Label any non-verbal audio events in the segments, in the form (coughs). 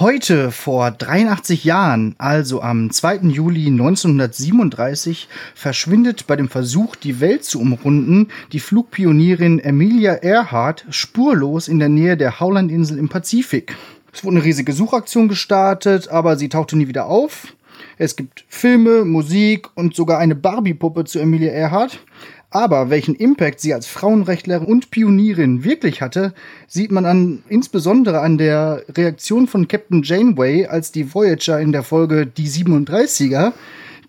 Heute vor 83 Jahren, also am 2. Juli 1937, verschwindet bei dem Versuch, die Welt zu umrunden, die Flugpionierin Emilia Earhart spurlos in der Nähe der Howland-Insel im Pazifik. Es wurde eine riesige Suchaktion gestartet, aber sie tauchte nie wieder auf. Es gibt Filme, Musik und sogar eine Barbie-Puppe zu Emilia Earhart. Aber welchen Impact sie als Frauenrechtlerin und Pionierin wirklich hatte, sieht man an, insbesondere an der Reaktion von Captain Janeway, als die Voyager in der Folge Die 37er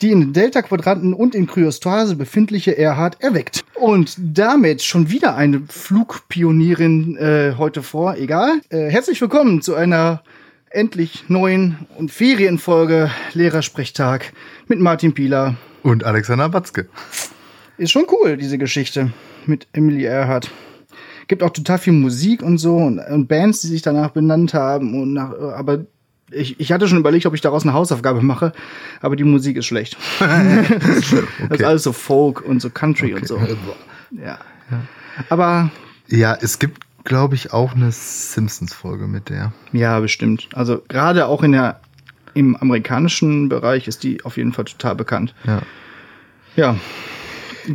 die in den Delta-Quadranten und in Kryostase befindliche Erhard erweckt. Und damit schon wieder eine Flugpionierin äh, heute vor. Egal. Äh, herzlich willkommen zu einer endlich neuen und Ferienfolge Lehrersprechtag mit Martin Pieler und Alexander Batzke. Ist schon cool, diese Geschichte mit Emily Earhart. Gibt auch total viel Musik und so und, und Bands, die sich danach benannt haben. Und nach, aber ich, ich hatte schon überlegt, ob ich daraus eine Hausaufgabe mache, aber die Musik ist schlecht. (laughs) okay. (laughs) Das ist alles so Folk und so Country okay. und so. (laughs) Ja. ja. Aber. Ja, es gibt, glaube ich, auch eine Simpsons-Folge mit der. Ja, bestimmt. Also gerade auch in der im amerikanischen Bereich ist die auf jeden Fall total bekannt. Ja. Ja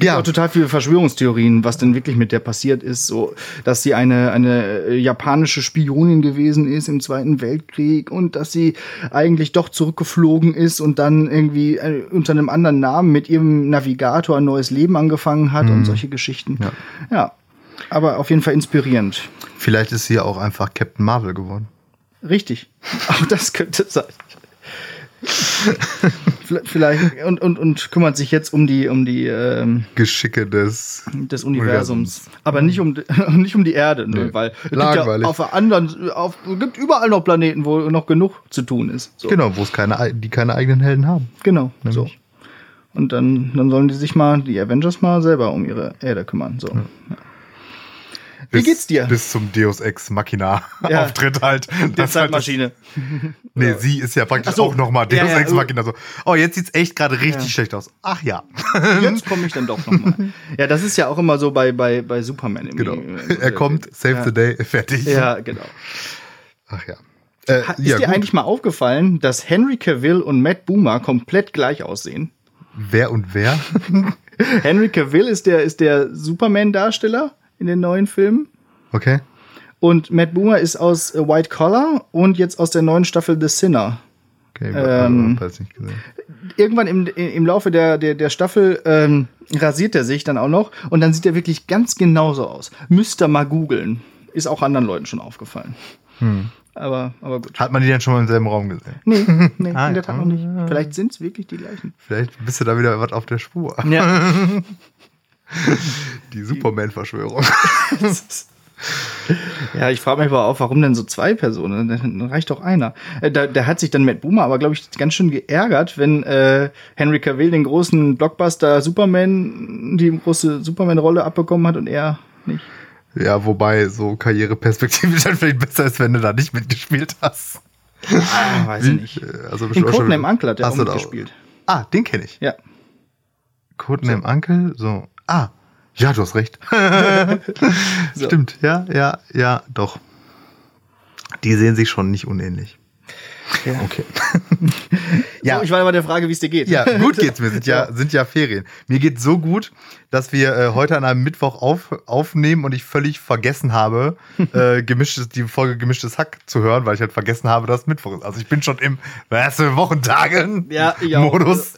ja. total viele Verschwörungstheorien, was denn wirklich mit der passiert ist. So, dass sie eine, eine japanische Spionin gewesen ist im Zweiten Weltkrieg und dass sie eigentlich doch zurückgeflogen ist und dann irgendwie äh, unter einem anderen Namen mit ihrem Navigator ein neues Leben angefangen hat mhm. und solche Geschichten. Ja. ja. Aber auf jeden Fall inspirierend. Vielleicht ist sie ja auch einfach Captain Marvel geworden. Richtig. (laughs) Auch das könnte sein. Vielleicht und, und, und kümmert sich jetzt um die um die ähm, Geschicke des des Universums, aber nicht um (laughs) nicht um die Erde, ne? nee. weil es gibt ja auf anderen auf gibt überall noch Planeten, wo noch genug zu tun ist. So. Genau, wo es keine die keine eigenen Helden haben. Genau, Nämlich. so. Und dann dann sollen die sich mal die Avengers mal selber um ihre Erde kümmern, so. Ja. Ja. Wie bis, geht's dir? Bis zum Deus Ex Machina (laughs) ja. Auftritt halt. Die Zeitmaschine. Halt (laughs) nee, ja. sie ist ja praktisch so. auch nochmal Deus ja, Ex Machina so. Oh, jetzt sieht's echt gerade richtig schlecht aus. Ach ja. (laughs) Jetzt komme ich dann doch nochmal. Ja, das ist ja auch immer so bei, bei, bei Superman. Genau. Er kommt, save the day, fertig. Ja, genau. Ach ja. Äh, ist dir gut. eigentlich mal aufgefallen, dass Henry Cavill und Matt Boomer komplett gleich aussehen? Wer und wer? Henry Cavill ist der, ist der Superman-Darsteller in den neuen Filmen. Okay. Und Matt Boomer ist aus äh, White Collar und jetzt aus der neuen Staffel The Sinner. Okay, ähm, weiß nicht gesehen. Irgendwann im, im Laufe der, der, der Staffel ähm, rasiert er sich dann auch noch und dann sieht er wirklich ganz genauso aus. Müsst ihr mal googeln. Ist auch anderen Leuten schon aufgefallen. Hm. Aber, aber gut. Hat man die denn schon mal im selben Raum gesehen? Nee, (laughs) nee ah, in der Tat noch nicht. Vielleicht sind es wirklich die gleichen. Vielleicht bist du da wieder was auf der Spur. Ja. (laughs) (laughs) Die Superman-Verschwörung. (laughs) ja, ich frage mich aber auch, warum denn so zwei Personen? Dann reicht doch einer. Äh, da, der hat sich dann Matt Boomer aber, glaube ich, ganz schön geärgert, wenn äh, Henry Cavill den großen Blockbuster Superman, die große Superman-Rolle abbekommen hat und er nicht. Ja, wobei so Karriereperspektive (laughs) dann vielleicht besser ist, wenn du da nicht mitgespielt hast. Ah, weiß ich nicht. Äh, also In Codename Uncle hat er auch mitgespielt. Ah, den kenne ich. Ja. Codename so. Uncle, so. Ah, ja, du hast recht. (laughs) so. Stimmt, ja, ja, ja, doch. Die sehen sich schon nicht unähnlich. Ja. (laughs) Okay. (laughs) ja. So, ich war aber der Frage, wie es dir geht. Ja, gut (laughs) geht's mir. Sind ja, sind ja Ferien. Mir geht's so gut, dass wir äh, heute an einem Mittwoch auf, aufnehmen und ich völlig vergessen habe, äh, gemischtes, die Folge Gemischtes Hack zu hören, weil ich halt vergessen habe, dass Mittwoch ist. Also ich bin schon im für Wochentagen ja, ich Modus.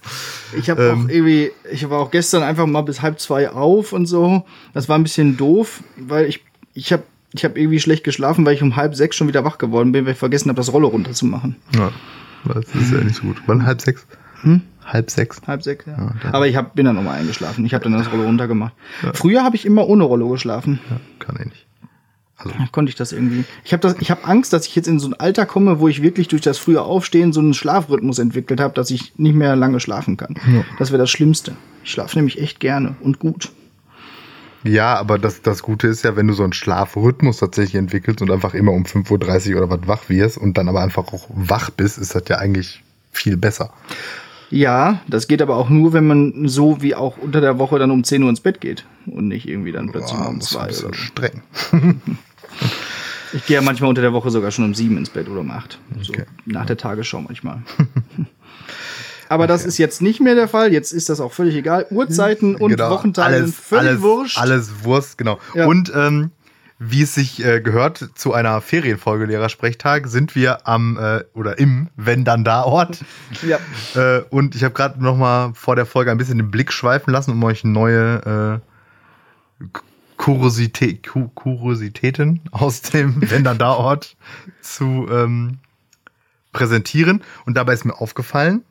Ich habe ähm, auch irgendwie, ich war auch gestern einfach mal bis halb zwei auf und so. Das war ein bisschen doof, weil ich, ich habe ich habe irgendwie schlecht geschlafen, weil ich um halb sechs schon wieder wach geworden bin, weil ich vergessen habe, das Rolle runterzumachen. Ja, das ist ja nicht so gut. Wann halb sechs? Hm? Halb sechs? Halb sechs, ja. ja Aber ich hab, bin dann nochmal eingeschlafen. Ich habe dann das Rollo runtergemacht. Ja. Früher habe ich immer ohne Rollo geschlafen. Ja, kann ich nicht. Also. Konnte ich das irgendwie. Ich habe hab Angst, dass ich jetzt in so ein Alter komme, wo ich wirklich durch das frühe Aufstehen so einen Schlafrhythmus entwickelt habe, dass ich nicht mehr lange schlafen kann. Ja. Das wäre das Schlimmste. Ich schlafe nämlich echt gerne und gut. Ja, aber das, das Gute ist ja, wenn du so einen Schlafrhythmus tatsächlich entwickelst und einfach immer um 5.30 Uhr oder was wach wirst und dann aber einfach auch wach bist, ist das ja eigentlich viel besser. Ja, das geht aber auch nur, wenn man so wie auch unter der Woche dann um 10 Uhr ins Bett geht und nicht irgendwie dann plötzlich Boah, um zwei. Das ist ein bisschen streng. (laughs) (laughs) Ich gehe ja manchmal unter der Woche sogar schon um sieben ins Bett oder um acht. So okay. nach der Tagesschau manchmal. (laughs) Aber okay. das ist jetzt nicht mehr der Fall. Jetzt ist das auch völlig egal. Uhrzeiten und genau. Wochentage sind völlig alles, wurscht. Alles Wurst, genau. Ja. Und ähm, wie es sich äh, gehört zu einer Ferienfolge Lehrersprechtag, sind wir am äh, oder im Wenn dann da Ort. ja. (laughs) Äh, und ich habe gerade noch mal vor der Folge ein bisschen den Blick schweifen lassen, um euch neue äh, Kuriosität, Kuriositäten aus dem (laughs) Wenn dann da Ort zu ähm, präsentieren. Und dabei ist mir aufgefallen,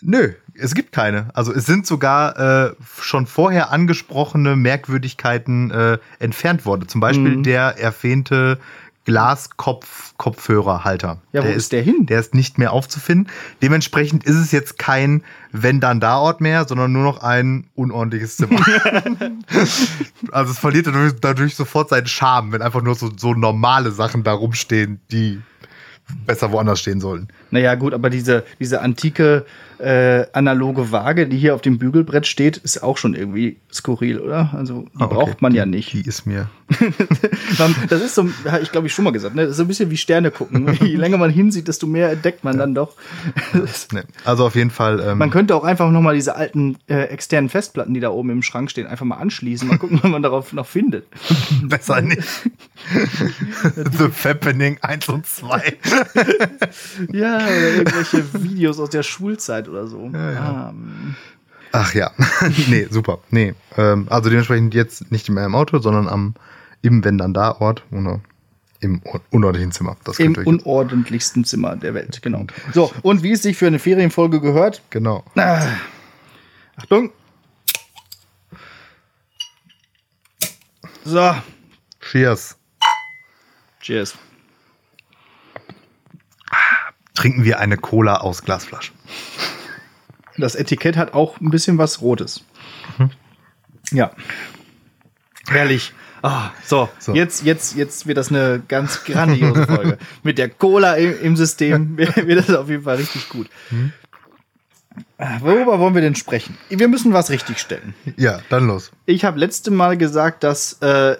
Nö, es gibt keine. Also es sind sogar äh, schon vorher angesprochene Merkwürdigkeiten äh, entfernt worden. Zum Beispiel mhm. der erwähnte Glaskopf-Kopfhörerhalter. Ja, wo der ist der hin? Der ist nicht mehr aufzufinden. Dementsprechend ist es jetzt kein Wenn-Dann-Da-Ort mehr, sondern nur noch ein unordentliches Zimmer. (laughs) also es verliert dadurch, dadurch, sofort seinen Charme, wenn einfach nur so, so normale Sachen da rumstehen, die besser woanders stehen sollen. Naja, gut, aber diese, diese antike äh, analoge Waage, die hier auf dem Bügelbrett steht, ist auch schon irgendwie skurril, oder? Also die ah, okay. braucht man die, ja nicht. Die ist mir. (laughs) das ist so, habe ich glaube ich schon mal gesagt, ne? Das ist so ein bisschen wie Sterne gucken. (laughs) Je länger man hinsieht, desto mehr entdeckt man ja. dann doch. nee. Also auf jeden Fall. Ähm, man könnte auch einfach noch mal diese alten äh, externen Festplatten, die da oben im Schrank stehen, einfach mal anschließen. Mal gucken, (laughs) was man darauf noch findet. Besser nicht. The Fappening 1 und 2. ja, oder irgendwelche Videos aus der Schulzeit oder so. Ja, ja. Ähm. Ach ja, (laughs) nee, super. Nee, ähm, also dementsprechend jetzt nicht mehr im Auto, sondern am im Wenn dann da Ort oder im unordentlichen Zimmer. Das Im unordentlichsten Zimmer der Welt, genau. So, und wie es sich für eine Ferienfolge gehört. Genau. Ah. Achtung. So. Cheers. Cheers. Trinken wir eine Cola aus Glasflaschen. Das Etikett hat auch ein bisschen was Rotes. Mhm. Ja. Herrlich. Ah, so, so, Jetzt, jetzt, jetzt wird das eine ganz grandiose Folge. (laughs) Mit der Cola im, im System (laughs) wird das auf jeden Fall richtig gut. Mhm. Worüber wollen wir denn sprechen? Wir müssen was richtigstellen. Ja, dann los. Ich habe letzte Mal gesagt, dass äh,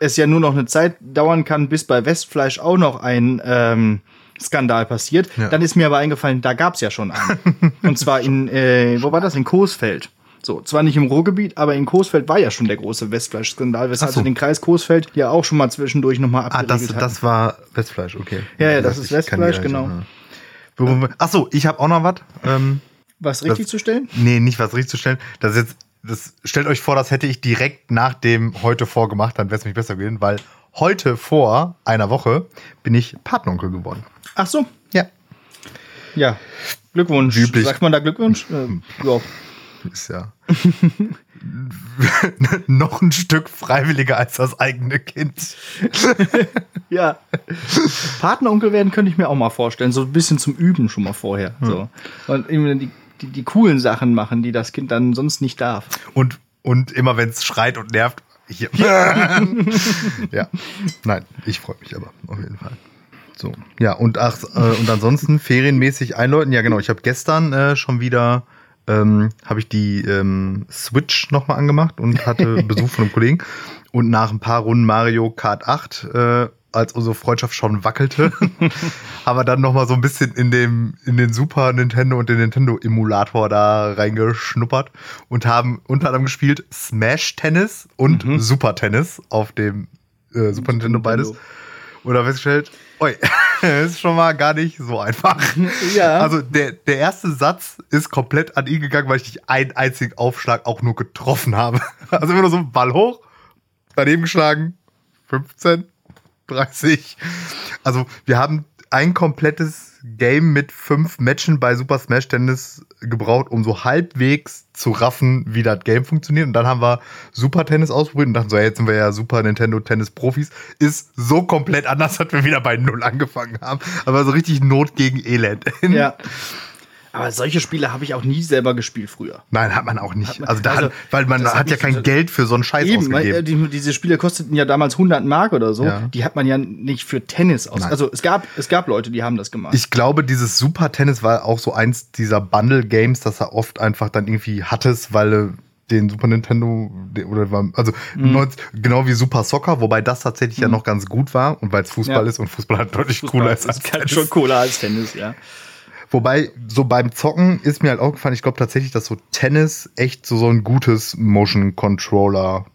es ja nur noch eine Zeit dauern kann, bis bei Westfleisch auch noch ein ähm, Skandal passiert. Ja. Dann ist mir aber eingefallen, da gab es ja schon einen. (laughs) Und zwar in, äh, wo war das? In Coesfeld. So, zwar nicht im Ruhrgebiet, aber in Coesfeld war ja schon der große Westfleisch-Skandal, weshalb so. den Kreis Coesfeld ja auch schon mal zwischendurch nochmal abgeregelt Ah, das, das war Westfleisch, okay. Ja, ja, das, das ist Westfleisch, genau. Ach so, ich habe auch noch was. Ähm, was richtig das, zu stellen? Nee, nicht was richtig zu stellen. Das jetzt, das stellt euch vor, das hätte ich direkt nach dem heute vorgemacht, dann wäre es mich besser gewesen, weil heute vor einer Woche bin ich Patenonkel geworden. Ach so. Ja. Ja. Glückwunsch. Üblich. Sagt man da Glückwunsch? Äh, ja. Ist ja. (laughs) noch ein Stück freiwilliger als das eigene Kind. (laughs) ja. Patenonkel werden könnte ich mir auch mal vorstellen. So ein bisschen zum Üben schon mal vorher. Hm. So. Und die, die, die coolen Sachen machen, die das Kind dann sonst nicht darf. Und, und immer wenn es schreit und nervt, hier. (laughs) ja. Nein, ich freue mich aber auf jeden Fall. So. Ja, und ach, äh, und ansonsten ferienmäßig einläuten. Ja, genau. Ich habe gestern äh, schon wieder ähm, habe ich die ähm, Switch nochmal angemacht und hatte (laughs) Besuch von einem Kollegen. Und nach ein paar Runden Mario Kart 8, äh, als unsere Freundschaft schon wackelte, (laughs) haben wir dann nochmal so ein bisschen in, dem, in den Super Nintendo und den Nintendo-Emulator da reingeschnuppert und haben unter anderem gespielt Smash Tennis und mhm. Super Tennis auf dem äh, Super Nintendo beides. Und da oi, (laughs) ist schon mal gar nicht so einfach. (laughs) Ja. Also der, der erste Satz ist komplett an ihn gegangen, weil ich nicht einen einzigen Aufschlag auch nur getroffen habe. (laughs) Also immer nur so ein Ball hoch, daneben geschlagen, 15, 30. Also wir haben ein komplettes Game mit fünf Matchen bei Super Smash Tennis gebraucht, um so halbwegs zu raffen, wie das Game funktioniert. Und dann haben wir Super Tennis ausprobiert und dachten so, jetzt sind wir ja Super Nintendo Tennis Profis. Ist so komplett anders, dass wir wieder bei Null angefangen haben. Aber so richtig Not gegen Elend. Ja. (laughs) Aber solche Spiele habe ich auch nie selber gespielt früher. Nein, hat man auch nicht. Man, also, da also, hat, weil man hat ja kein Geld für so einen Scheiß eben, ausgegeben. Äh, die, diese Spiele kosteten ja damals 100 Mark oder so. Ja. Die hat man ja nicht für Tennis aus. Nein. Also es gab, es gab Leute, die haben das gemacht. Ich glaube, dieses Super Tennis war auch so eins dieser Bundle Games, das er oft einfach dann irgendwie hattest, weil den Super Nintendo oder war, also mhm. genau wie Super Soccer, wobei das tatsächlich mhm. ja noch ganz gut war und weil es Fußball ja. ist und Fußball halt deutlich Fußball cooler ist als Tennis. schon cooler als Tennis, ja. Wobei, so beim Zocken ist mir halt auch gefallen, ich glaube tatsächlich, dass so Tennis echt so, so ein gutes Motion Controller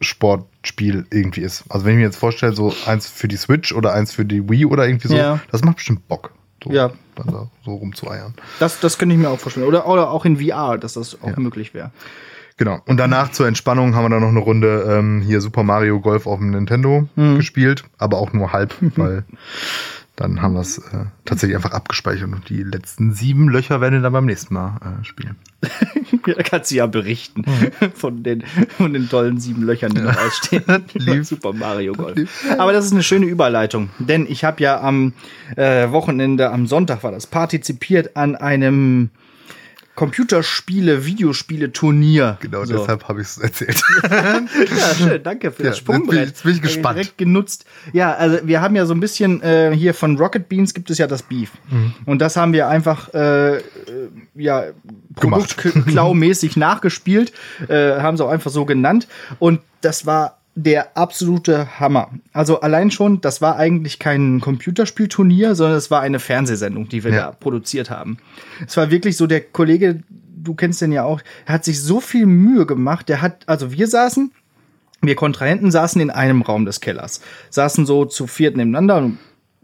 Sportspiel irgendwie ist. Also wenn ich mir jetzt vorstelle, so eins für die Switch oder eins für die Wii oder irgendwie so, ja. das macht bestimmt Bock. So, ja. Dann da so rumzueiern. Das, das könnte ich mir auch vorstellen. Oder, oder auch in VR, dass das auch ja. möglich wäre. Genau. Und danach zur Entspannung haben wir dann noch eine Runde ähm, hier Super Mario Golf auf dem Nintendo mhm. gespielt, aber auch nur halb, (laughs) weil dann haben wir es äh, tatsächlich einfach abgespeichert und die letzten sieben Löcher werden wir dann beim nächsten Mal äh, spielen. (laughs) da kannst du ja berichten mhm. von, den, von den tollen sieben Löchern, die noch ausstehen. Lieb. (laughs) Super Mario Golf. Lieb. Aber das ist eine schöne Überleitung, denn ich habe ja am äh, Wochenende, am Sonntag war das, partizipiert an einem Computerspiele, Videospiele-Turnier. Genau, so. deshalb habe ich es erzählt. (laughs) ja, schön, danke für ja, das Sprungbrett. Jetzt bin ich gespannt. Direkt genutzt. Ja, also wir haben ja so ein bisschen äh, hier von Rocket Beans gibt es ja das Beef. Mhm. Und das haben wir einfach äh, ja Produktklau-mäßig (laughs) nachgespielt, äh, haben sie auch einfach so genannt. Und das war der absolute Hammer. Also allein schon, das war eigentlich kein Computerspielturnier, sondern es war eine Fernsehsendung, die wir ja. da produziert haben. Es war wirklich so, der Kollege, du kennst den ja auch, er hat sich so viel Mühe gemacht. Der hat, also wir saßen, wir Kontrahenten saßen in einem Raum des Kellers, saßen so zu viert nebeneinander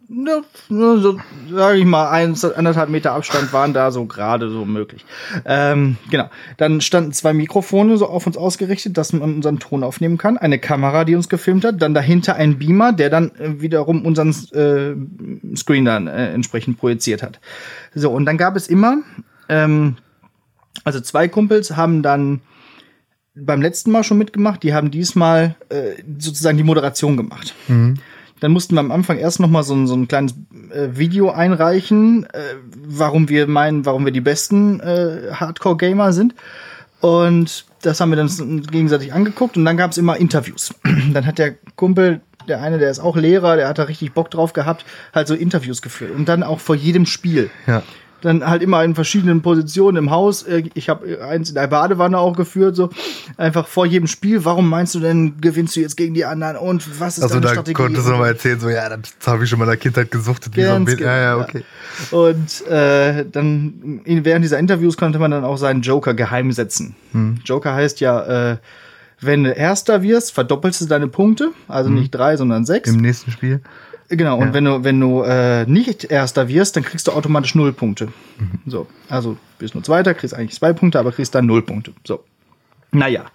ne, so, sage ich mal, ein, anderthalb Meter Abstand waren da so gerade so möglich. Ähm, genau. Dann standen zwei Mikrofone so auf uns ausgerichtet, dass man unseren Ton aufnehmen kann. Eine Kamera, die uns gefilmt hat. Dann dahinter ein Beamer, der dann äh, wiederum unseren äh, Screen dann äh, entsprechend projiziert hat. So, und dann gab es immer, ähm, also zwei Kumpels haben dann beim letzten Mal schon mitgemacht, die haben diesmal äh, sozusagen die Moderation gemacht. Mhm. Dann mussten wir am Anfang erst noch mal so ein, so ein kleines äh, Video einreichen, äh, warum wir meinen, warum wir die besten äh, Hardcore-Gamer sind. Und das haben wir dann gegenseitig angeguckt und dann gab es immer Interviews. (clears throat) dann hat der Kumpel, der eine, der ist auch Lehrer, der hat da richtig Bock drauf gehabt, halt so Interviews geführt. Und dann auch vor jedem Spiel. Ja dann halt immer in verschiedenen Positionen im Haus. Äh, ich habe eins in der Badewanne auch geführt, so einfach vor jedem Spiel. Warum meinst du denn, gewinnst du jetzt gegen die anderen und was ist also deine da Strategie? konntest du nochmal erzählen, so ja, das habe ich schon mal in der Kindheit gesuchtet. Ganz genau, ja, ja, okay. Und äh, dann während dieser Interviews konnte man dann auch seinen Joker geheim setzen. Hm. Joker heißt ja, äh, wenn du Erster wirst, verdoppelst du deine Punkte, also hm. nicht drei, sondern sechs. Im nächsten Spiel. Genau, und wenn du, wenn du äh, nicht Erster wirst, dann kriegst du automatisch null Punkte. Mhm. So, also bist nur Zweiter, kriegst eigentlich zwei Punkte, aber kriegst dann null Punkte. So. Naja.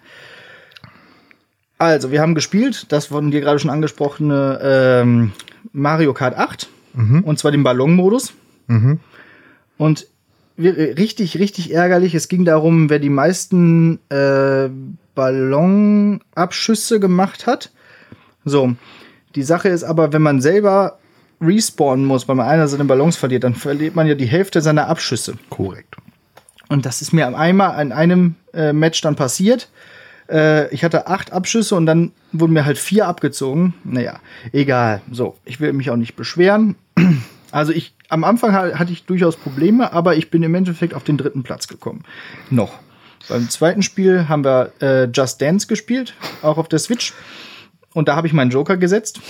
Also, wir haben gespielt, das von dir gerade schon angesprochene ähm, Mario Kart 8. Mhm. Und zwar den Ballonmodus. Mhm. Und richtig, richtig ärgerlich. Es ging darum, wer die meisten äh, Ballonabschüsse gemacht hat. So, die Sache ist aber, wenn man selber respawnen muss, weil man einer seine Ballons verliert, dann verliert man ja die Hälfte seiner Abschüsse. Korrekt. Und das ist mir einmal an einem äh, Match dann passiert. Äh, ich hatte acht Abschüsse und dann wurden mir halt vier abgezogen. Naja, egal. So, ich will mich auch nicht beschweren. (clears throat) Also ich, am Anfang hatte ich durchaus Probleme, aber ich bin im Endeffekt auf den dritten Platz gekommen. Noch. Beim zweiten Spiel haben wir äh, Just Dance gespielt, auch auf der Switch. Und da habe ich meinen Joker gesetzt.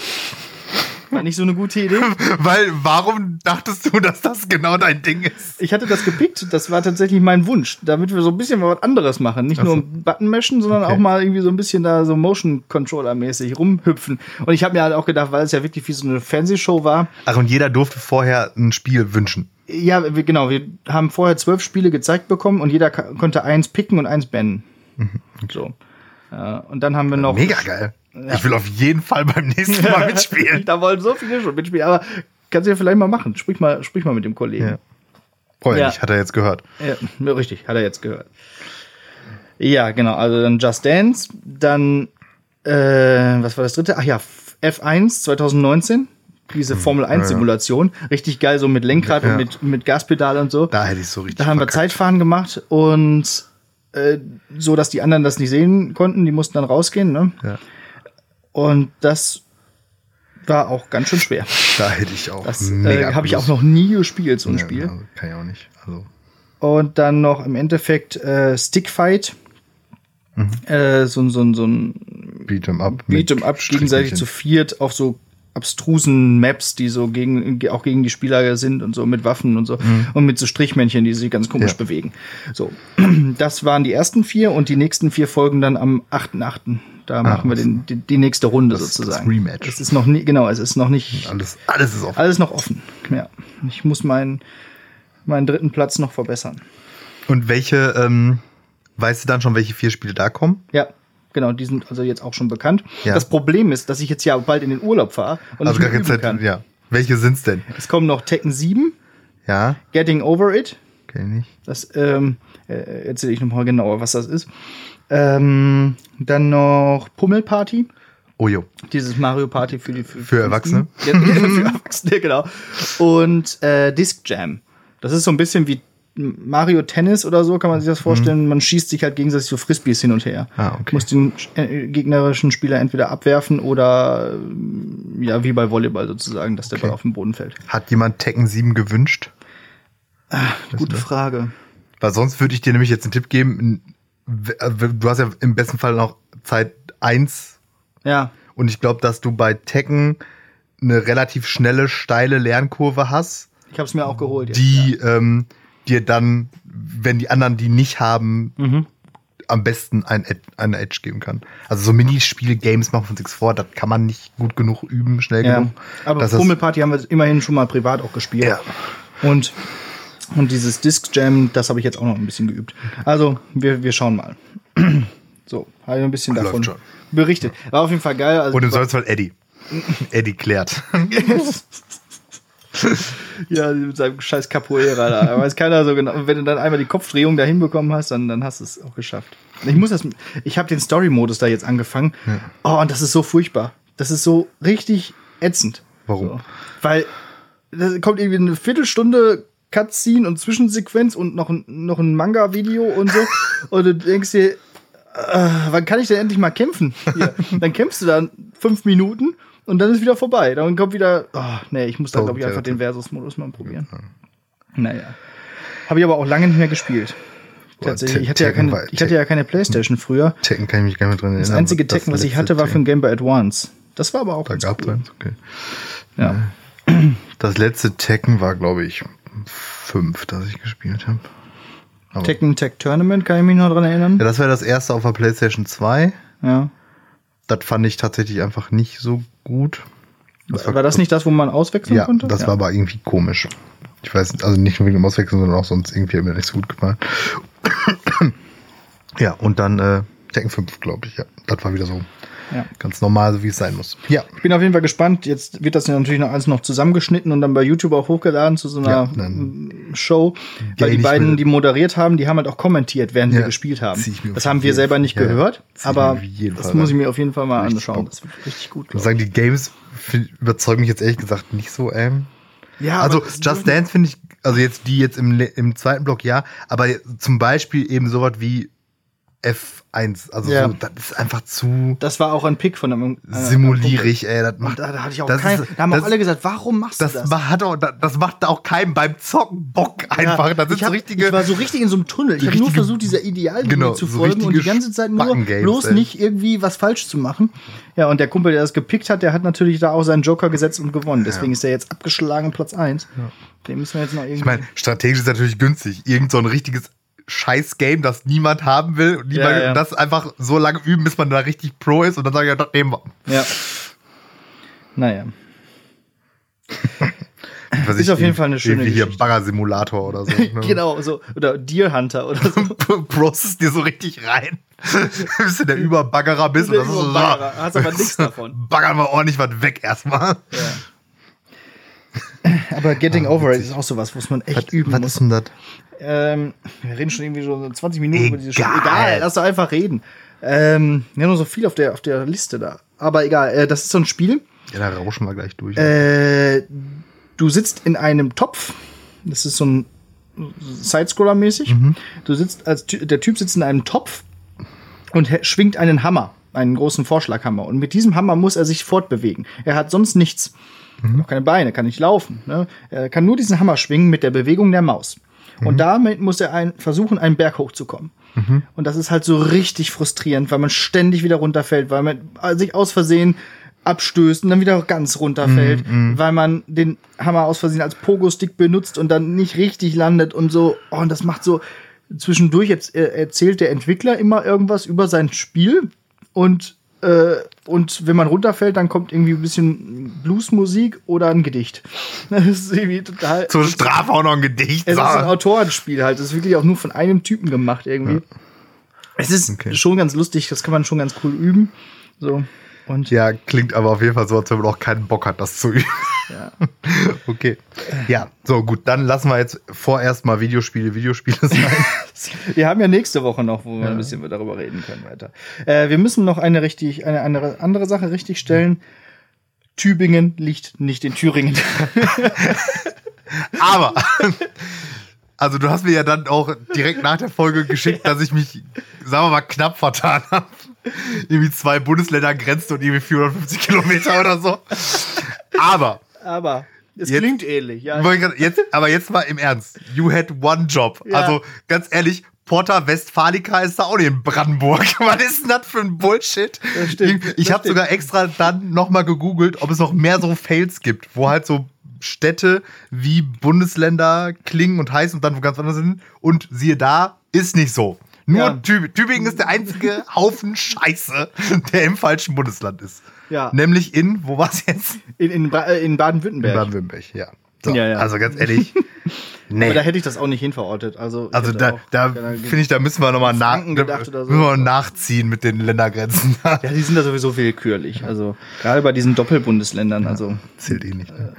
War nicht so eine gute Idee. (laughs) Weil, warum dachtest du, dass das genau dein Ding ist? Ich hatte das gepickt, das war tatsächlich mein Wunsch, damit wir so ein bisschen was anderes machen. Nicht also. nur Button meshen, sondern okay. auch mal irgendwie so ein bisschen da so Motion Controller mäßig rumhüpfen. Und ich habe mir halt auch gedacht, weil es ja wirklich wie so eine Fernsehshow war. Ach, und jeder durfte vorher ein Spiel wünschen. Ja, wir, genau. Wir haben vorher zwölf Spiele gezeigt bekommen und jeder konnte eins picken und eins bannen. Mhm. So. Ja, und dann haben wir noch. Mega geil. Ja. Ich will auf jeden Fall beim nächsten Mal (laughs) mitspielen. da wollen so viele schon mitspielen, aber kannst du ja vielleicht mal machen. Sprich mal, sprich mal mit dem Kollegen. Ja. Freue ja. mich, hat er jetzt gehört. Ja, richtig, hat er jetzt gehört. Ja, genau, also dann Just Dance, dann, äh, was war das dritte? Ach ja, F1 2019 diese hm, Formel 1 Simulation. Richtig geil, so mit Lenkrad ja. und mit, mit Gaspedal und so. Da hätte ich so richtig. Da haben verkackt. wir Zeitfahren gemacht und äh, so, dass die anderen das nicht sehen konnten. Die mussten dann rausgehen. Ne? Ja. Und das war auch ganz schön schwer. (laughs) Da hätte ich auch. Das äh, habe ich auch noch nie gespielt, so ein ja, Spiel. Also kann ich auch nicht. Also. Und dann noch im Endeffekt äh, Stickfight. Äh, so, ein- so, ein- so ein Beat'em up. Beat'em Up gegenseitig zu viert auf so abstrusen Maps, die so gegen, ge- auch gegen die Spieler sind und so mit Waffen und so und mit so Strichmännchen, die sich ganz komisch Ja. bewegen. So, (clears throat) das waren die ersten vier und die nächsten vier folgen dann am 8.8. Da machen wir den, die, die nächste Runde das- sozusagen. das Rematch. Es ist noch nie, genau, es ist noch nicht Alles, alles ist offen. alles noch offen. Ja, ich muss meinen meinen dritten Platz noch verbessern. Und welche, ähm, weißt du dann schon, welche vier Spiele da kommen? Ja. Genau, die sind also jetzt auch schon bekannt. Ja. Das Problem ist, dass ich jetzt ja bald in den Urlaub fahre und Also gar keine Zeit. kann. Ja. Welche sind's denn? Es kommen noch Tekken 7, Ja, Getting Over It. kenn ich. Das ähm, äh, erzähle ich nochmal genauer, was das ist. Ähm, dann noch Pummelparty. Oh jo. Dieses Mario Party für die Für Erwachsene? Ja, für (laughs) Erwachsene, genau. Und äh, Disc Jam. Das ist so ein bisschen wie Mario Tennis oder so, kann man sich das vorstellen. Man schießt sich halt gegenseitig so Frisbees hin und her. Mhm. Ah, okay. Muss den äh, gegnerischen Spieler entweder abwerfen oder ähm, ja, wie bei Volleyball sozusagen, dass der Okay. Ball auf den Boden fällt. Hat jemand Tekken 7 gewünscht? Gute Frage. Weil sonst würde ich dir nämlich jetzt einen Tipp geben. Äh, Du hast ja im besten Fall noch Zeit 1 Ja, und ich glaube, dass du bei Tekken eine relativ schnelle, steile Lernkurve hast, ich habe es mir auch geholt. jetzt, die ähm, dir dann, wenn die anderen die nicht haben, Mhm. am besten ein, Ed- eine Edge geben kann. Also so Minispiele, Games machen von sich vor, das kann man nicht gut genug üben, schnell Ja, genug. aber Pummelparty haben wir immerhin schon mal privat auch gespielt. Ja. Und, und dieses Disc Jam, das habe ich jetzt auch noch ein bisschen geübt. Also, wir, wir schauen mal. (clears throat) So, habe ich ein bisschen Läuft davon schon. berichtet. War auf jeden Fall geil. Also, Und im Zweifelsfall Eddie. (laughs) Eddie klärt. (laughs) ja, mit seinem scheiß Capoeira da. Da weiß keiner so genau. Wenn du dann einmal die Kopfdrehung da hinbekommen hast, dann, dann hast du es auch geschafft. Ich muss das, ich habe den Story-Modus da jetzt angefangen. Oh, und das ist so furchtbar. Das ist so richtig ätzend. Warum? So. Weil da kommt irgendwie eine Viertelstunde Cutscene und Zwischensequenz und noch ein, noch ein Manga-Video und so. (laughs) und du denkst dir, äh, wann kann ich denn endlich mal kämpfen? Hier. (laughs) Dann kämpfst du dann fünf Minuten und dann ist wieder vorbei. Dann kommt wieder, oh, nee, ich muss da, glaube ich, einfach den Versus-Modus mal probieren. Naja. Habe ich aber auch lange nicht mehr gespielt. Tatsächlich. Ich hatte, ja keine, ich hatte ja keine Playstation früher. Tekken kann ich mich gar nicht dran erinnern. Das einzige Tekken, was ich hatte, war für ein Game Boy Advance. Das war aber auch Da gab cool. eins, okay. Ja. Das letzte Tekken war, glaube ich, fünf, das ich gespielt habe. Aber- Tekken Tech Tournament, kann ich mich noch dran erinnern? Ja, das wäre das erste auf der PlayStation 2. Ja. Das fand ich tatsächlich einfach nicht so gut. Das war, das nicht das, wo man auswechseln Ja, konnte? das war aber irgendwie komisch. Ich weiß also nicht nur wegen dem Auswechseln, sondern auch sonst irgendwie hat mir nicht so gut gefallen. (coughs) ja, und dann äh, Tekken 5, glaube ich, ja. Das war wieder so Ja. ganz normal, so wie es sein muss. Ja. Ich bin auf jeden Fall gespannt. Jetzt wird das ja natürlich noch alles noch zusammengeschnitten und dann bei YouTube auch hochgeladen zu so einer Ja, Show. Weil die beiden, die moderiert haben, die haben halt auch kommentiert, während wir Ja, gespielt haben. Das haben wir selber nicht gehört, aber das Fall muss ich mir auf jeden Fall mal Richtig anschauen. Bock. Das wird richtig gut. Ich sagen, die Games überzeugen mich jetzt ehrlich gesagt nicht so, ähm. Ja, Also Just Dance finde ich, also jetzt die jetzt im, im zweiten Block ja, aber zum Beispiel eben sowas wie F1, also Ja. so, das ist einfach zu das war auch ein Pick von einem äh, simulierig, ey, das macht, da, da hatte ich auch das kein, ist- da haben auch das- alle gesagt, warum machst das, du das? hat auch, das macht auch keinem beim Zocken Bock einfach, Ja, das sind ich, hab, so richtige, ich war so richtig in so einem Tunnel. Ich habe nur versucht, dieser Ideallinie Genau, zu so folgen und die ganze Zeit nur bloß ey. nicht irgendwie was falsch zu machen. Ja, und der Kumpel, der das gepickt hat, der hat natürlich da auch seinen Joker gesetzt und gewonnen. Deswegen ist er jetzt abgeschlagen Platz 1. Den müssen wir jetzt noch irgendwie. ich meine, strategisch ist natürlich günstig, irgend so ein richtiges Scheiß-Game, das niemand haben will und niemand, Ja, ja. das einfach so lange üben, bis man da richtig Pro ist und dann sage ich, ja, das nehmen wir. ja. Naja. (laughs) Was Ist auf jeden Fall eine schöne irgendwie hier Geschichte. Bagger-Simulator oder so. (laughs) Ne? Genau, so. Oder Deer Hunter oder so. (laughs) Process dir so richtig rein. Bis du der Überbaggerer bist. Der ist so, Überbaggerer. Hast aber nichts davon. Baggern wir ordentlich was weg erstmal. (laughs) Aber Getting Over It ist auch sowas, was man echt üben was muss. ist denn das? Ähm, wir reden schon irgendwie so 20 Minuten über diese Spiele. Egal. Egal, lass doch einfach reden. Ähm, wir haben noch so viel auf der, auf der Liste da. Aber egal, äh, das ist so ein Spiel. Ja, da rauschen wir gleich durch. Äh, du sitzt in einem Topf. Das ist so ein Sidescroller-mäßig. Du sitzt als der Typ sitzt in einem Topf und schwingt einen Hammer, einen großen Vorschlaghammer. Und mit diesem Hammer muss er sich fortbewegen. Er hat sonst nichts. Auch keine Beine, kann nicht laufen. Ne? Er kann nur diesen Hammer schwingen mit der Bewegung der Maus. Und damit muss er ein, versuchen, einen Berg hochzukommen. Und das ist halt so richtig frustrierend, weil man ständig wieder runterfällt, weil man sich aus Versehen abstößt und dann wieder ganz runterfällt, weil man den Hammer aus Versehen als Pogo-Stick benutzt und dann nicht richtig landet und so. Oh, und das macht so zwischendurch jetzt äh, erzählt der Entwickler immer irgendwas über sein Spiel und äh, und wenn man runterfällt, dann kommt irgendwie ein bisschen Bluesmusik oder ein Gedicht. (laughs) Das ist irgendwie total. Zur Strafe auch noch ein Gedicht. Es ist ein Autorenspiel halt. Das ist wirklich auch nur von einem Typen gemacht irgendwie. Es ist Okay. schon ganz lustig. Das kann man schon ganz cool üben. So. Und Ja, klingt aber auf jeden Fall so, als wenn man auch keinen Bock hat, das zu (laughs) üben. ja. Okay. Ja, so gut, dann lassen wir jetzt vorerst mal Videospiele, Videospiele sein. (laughs) Wir haben ja nächste Woche noch, wo wir ein bisschen darüber reden können weiter. Äh, wir müssen noch eine richtig, eine andere, andere Sache richtig stellen. Tübingen liegt nicht in Thüringen. (laughs) Aber, also du hast mir ja dann auch direkt nach der Folge geschickt, dass ich mich, sagen wir mal, knapp vertan habe. Irgendwie zwei Bundesländer grenzt und irgendwie 450 Kilometer oder so. Aber, Aber es Jetzt- klingt ähnlich, ja. jetzt, aber jetzt mal im Ernst. You had one job. Ja. Also ganz ehrlich, Porta Westfalica ist da auch nicht in Brandenburg. (laughs) Was ist denn das für ein Bullshit? Das stimmt, ich habe sogar extra dann nochmal gegoogelt, ob es noch mehr so Fails gibt, wo halt so Städte wie Bundesländer klingen und heißen und dann wo ganz anders sind. Und siehe da, ist nicht so. Nur Ja. Tü Tübingen ist der einzige Haufen Scheiße, der im falschen Bundesland ist. Ja. Nämlich in, wo war es jetzt? In, in, äh, in Baden-Württemberg. Baden-Württemberg, ja. So, Ja, ja. Also ganz ehrlich, (laughs) nee. Aber da hätte ich das auch nicht hinverortet. Also, Also da, da finde ich, da müssen wir nochmal nach, so. müssen wir nachziehen mit den Ländergrenzen. (laughs) Ja, die sind da sowieso willkürlich. Also gerade bei diesen Doppelbundesländern, also Zählt eh nicht. Ne? Bindestrich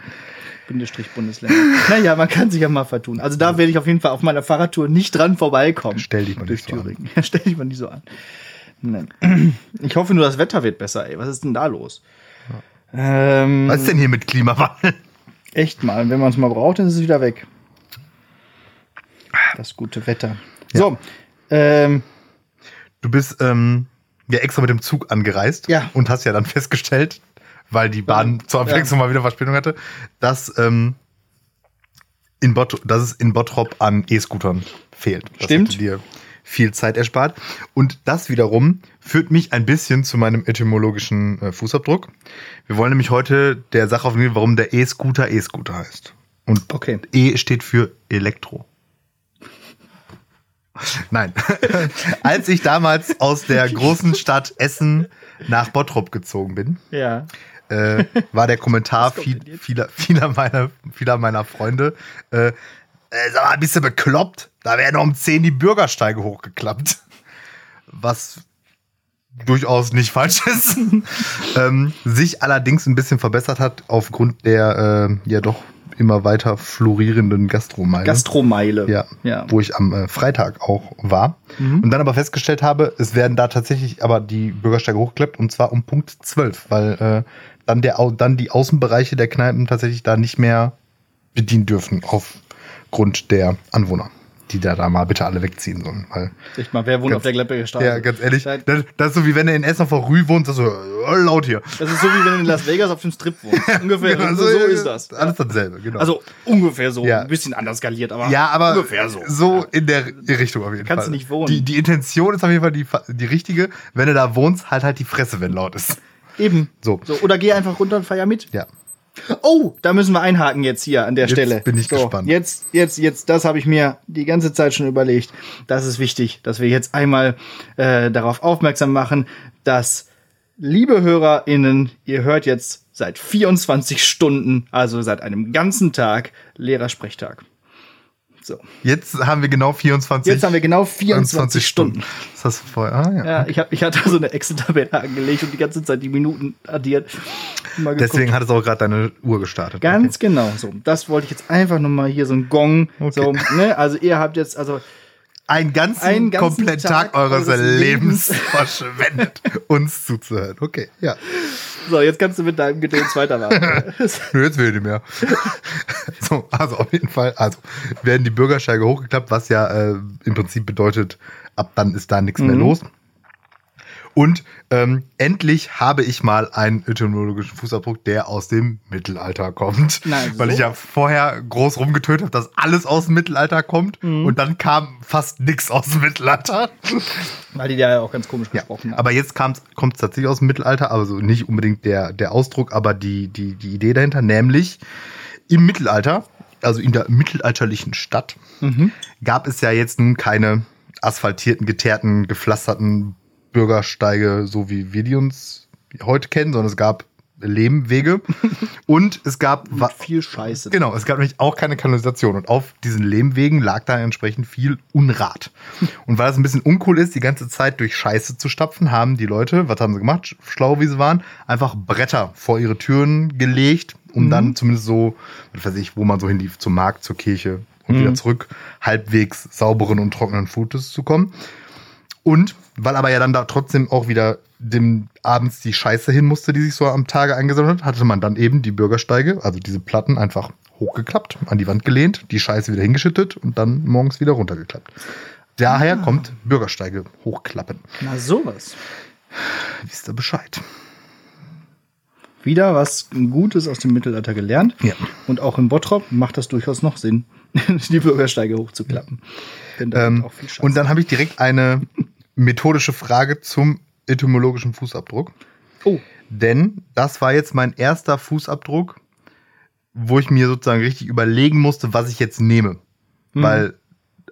Bundesländer. (laughs) naja, man kann sich ja mal vertun. Also da werde ich auf jeden Fall auf meiner Fahrradtour nicht dran vorbeikommen. Stell dich mal durch nicht so an. Thüringen. Ja, (laughs) stell dich mal nicht so an. Nein. Ich hoffe nur, das Wetter wird besser, ey. Was ist denn da los? Ähm, Was ist denn hier mit Klimawandel? Echt mal. Wenn man es mal braucht, dann ist es wieder weg. Das gute Wetter. So, ähm, Du bist ähm, ja extra mit dem Zug angereist Ja. und hast ja dann festgestellt, weil die Bahn zur Abwechslung mal wieder Verspätung hatte, dass, ähm, in Bott dass es in Bottrop an E-Scootern fehlt. Das Stimmt. hätte dir viel Zeit erspart. Und das wiederum führt mich ein bisschen zu meinem etymologischen äh, Fußabdruck. Wir wollen nämlich heute der Sache auf den Grund, warum der E-Scooter E-Scooter heißt. Und Okay. E steht für Elektro. Nein. (laughs) Als ich damals aus der großen Stadt Essen nach Bottrop gezogen bin, ja. Äh, war der Kommentar (laughs) viel, vieler, vieler, meiner, vieler meiner Freunde, äh, äh, sag mal, bist du bekloppt? Da werden um 10 die Bürgersteige hochgeklappt. Was durchaus nicht falsch ist. (laughs) ähm, sich allerdings ein bisschen verbessert hat aufgrund der äh, ja doch immer weiter florierenden Gastromeile. Gastromeile. Ja, ja. wo ich am äh, Freitag auch war. Mhm. Und dann aber festgestellt habe, es werden da tatsächlich aber die Bürgersteige hochgeklappt und zwar um Punkt 12, weil äh, dann, der, dann die Außenbereiche der Kneipen tatsächlich da nicht mehr bedient dürfen aufgrund der Anwohner, die da, da mal bitte alle wegziehen sollen. Weil, Echt mal, wer wohnt Ganz- auf der Gladbecker Straße? ja, ganz ehrlich, Das, das, ist so wie wenn du in Essen auf der Rue wohnst, das ist so äh, laut hier. das ist so, wie wenn du in Las Vegas auf dem Strip wohnst. (laughs) Ungefähr. Genau, so, so ist das. Alles dasselbe, genau. Also ungefähr so. Ja. Ein bisschen anders skaliert, aber, Ja, aber ungefähr so. so Ja. in der Richtung auf jeden Kannst Fall. du nicht wohnen. Die, die Intention ist auf jeden Fall die, die richtige. Wenn du da wohnst, halt halt die Fresse, wenn laut ist. Eben. So. so. Oder geh einfach runter und feier mit. Ja. Oh, da müssen wir einhaken jetzt hier an der Jetzt Stelle. bin ich so, gespannt. Jetzt, jetzt, jetzt, das habe ich mir die ganze Zeit schon überlegt. Das ist wichtig, dass wir jetzt einmal äh, darauf aufmerksam machen, dass, liebe HörerInnen, ihr hört jetzt seit 24 Stunden, also seit einem ganzen Tag, Lehrersprechtag. So. Jetzt haben wir genau 24. Jetzt haben wir genau 24 Stunden. Was hast du vorher? Ah, ja. Ja, ich, hab, ich hatte so eine Excel-Tabelle angelegt und die ganze Zeit die Minuten addiert. Deswegen hat es auch gerade deine Uhr gestartet. Ganz genau so. Das wollte ich jetzt einfach nochmal hier so ein Gong. Okay. So, ne? Also ihr habt jetzt, also Einen ganzen, Einen ganzen kompletten Tag Tag, eures eures Lebens, (laughs) verschwendet, uns zuzuhören. Okay, ja. so, jetzt kannst du mit deinem Gedöns weitermachen. (laughs) Nö, jetzt will ich nicht mehr. (laughs) so, also auf jeden Fall, also werden die Bürgersteige hochgeklappt, was ja äh, im Prinzip bedeutet, ab dann ist da nichts mehr Mhm. los. Und ähm, endlich habe ich mal einen etymologischen Fußabdruck, der aus dem Mittelalter kommt. Na, so. Weil ich ja vorher groß rumgetötet habe, dass alles aus dem Mittelalter kommt. Mhm. Und dann kam fast nichts aus dem Mittelalter. Weil die da ja auch ganz komisch Ja, gesprochen haben. aber jetzt kommt es tatsächlich aus dem Mittelalter, aber so nicht unbedingt der, der Ausdruck, aber die, die, die Idee dahinter, nämlich im Mittelalter, also in der mittelalterlichen Stadt, Mhm. gab es ja jetzt nun keine asphaltierten, geteerten, gepflasterten Bürgersteige, so wie wir die uns heute kennen, sondern es gab Lehmwege (laughs) und es gab wa- viel Scheiße. Genau, es gab nämlich auch keine Kanalisation und auf diesen Lehmwegen lag dann entsprechend viel Unrat. Und weil es ein bisschen uncool ist, die ganze Zeit durch Scheiße zu stapfen, haben die Leute, was haben sie gemacht, sch- schlau wie sie waren, einfach Bretter vor ihre Türen gelegt, um Mhm. dann zumindest so, was weiß ich, wo man so hinlief, zum Markt, zur Kirche und Mhm. wieder zurück, halbwegs sauberen und trockenen Futes zu kommen. Und weil aber ja dann da trotzdem auch wieder dem abends die Scheiße hin musste, die sich so am Tage angesammelt hat, hatte man dann eben die Bürgersteige, also diese Platten einfach hochgeklappt, an die Wand gelehnt, die Scheiße wieder hingeschüttet und dann morgens wieder runtergeklappt. Daher kommt Bürgersteige hochklappen. Na sowas. Wisst ihr Bescheid? Wieder was Gutes aus dem Mittelalter gelernt. Ja. Und auch in Bottrop macht das durchaus noch Sinn, (laughs) die Bürgersteige hochzuklappen. Ähm, und dann habe ich direkt eine methodische Frage zum etymologischen Fußabdruck. oh, Denn das war jetzt mein erster Fußabdruck, wo ich mir sozusagen richtig überlegen musste, was ich jetzt nehme. Mhm. Weil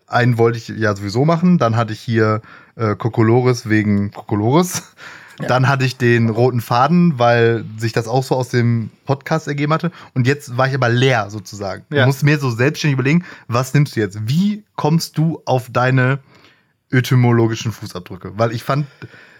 einen wollte ich ja sowieso machen. Dann hatte ich hier äh, Kokolores wegen Kokolores. Ja. Dann hatte ich den roten Faden, weil sich das auch so aus dem Podcast ergeben hatte. Und jetzt war ich aber leer sozusagen. Ja. Du musst mir so selbstständig überlegen, was nimmst du jetzt? Wie kommst du auf deine etymologischen Fußabdrücke? Weil ich fand,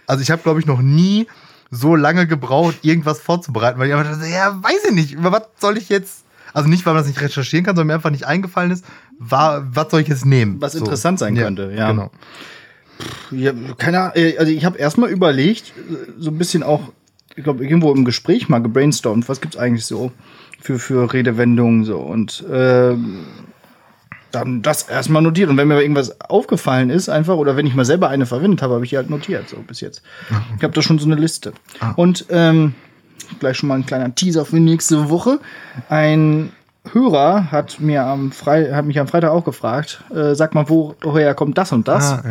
also ich habe, glaube ich, noch nie so lange gebraucht, irgendwas vorzubereiten, weil ich einfach dachte, ja, weiß ich nicht, über was soll ich jetzt, also nicht, weil man das nicht recherchieren kann, sondern mir einfach nicht eingefallen ist, war, was soll ich jetzt nehmen? Was interessant sein könnte, ja. Genau. ja, keine Ahnung, äh, also ich habe erstmal überlegt, äh, so ein bisschen auch, ich glaube, irgendwo im Gespräch mal gebrainstormt, was gibt's eigentlich so für, für Redewendungen so und ähm, dann das erstmal notiert. Und wenn mir irgendwas aufgefallen ist, einfach, oder wenn ich mal selber eine verwendet habe, habe ich die halt notiert, so bis jetzt. Ich habe da schon so eine Liste. Ah. Und ähm, gleich schon mal ein kleiner Teaser für nächste Woche. Ein Hörer hat mir am Frei hat mich am Freitag auch gefragt, äh, sag mal, wo- woher kommt das und das? Ah,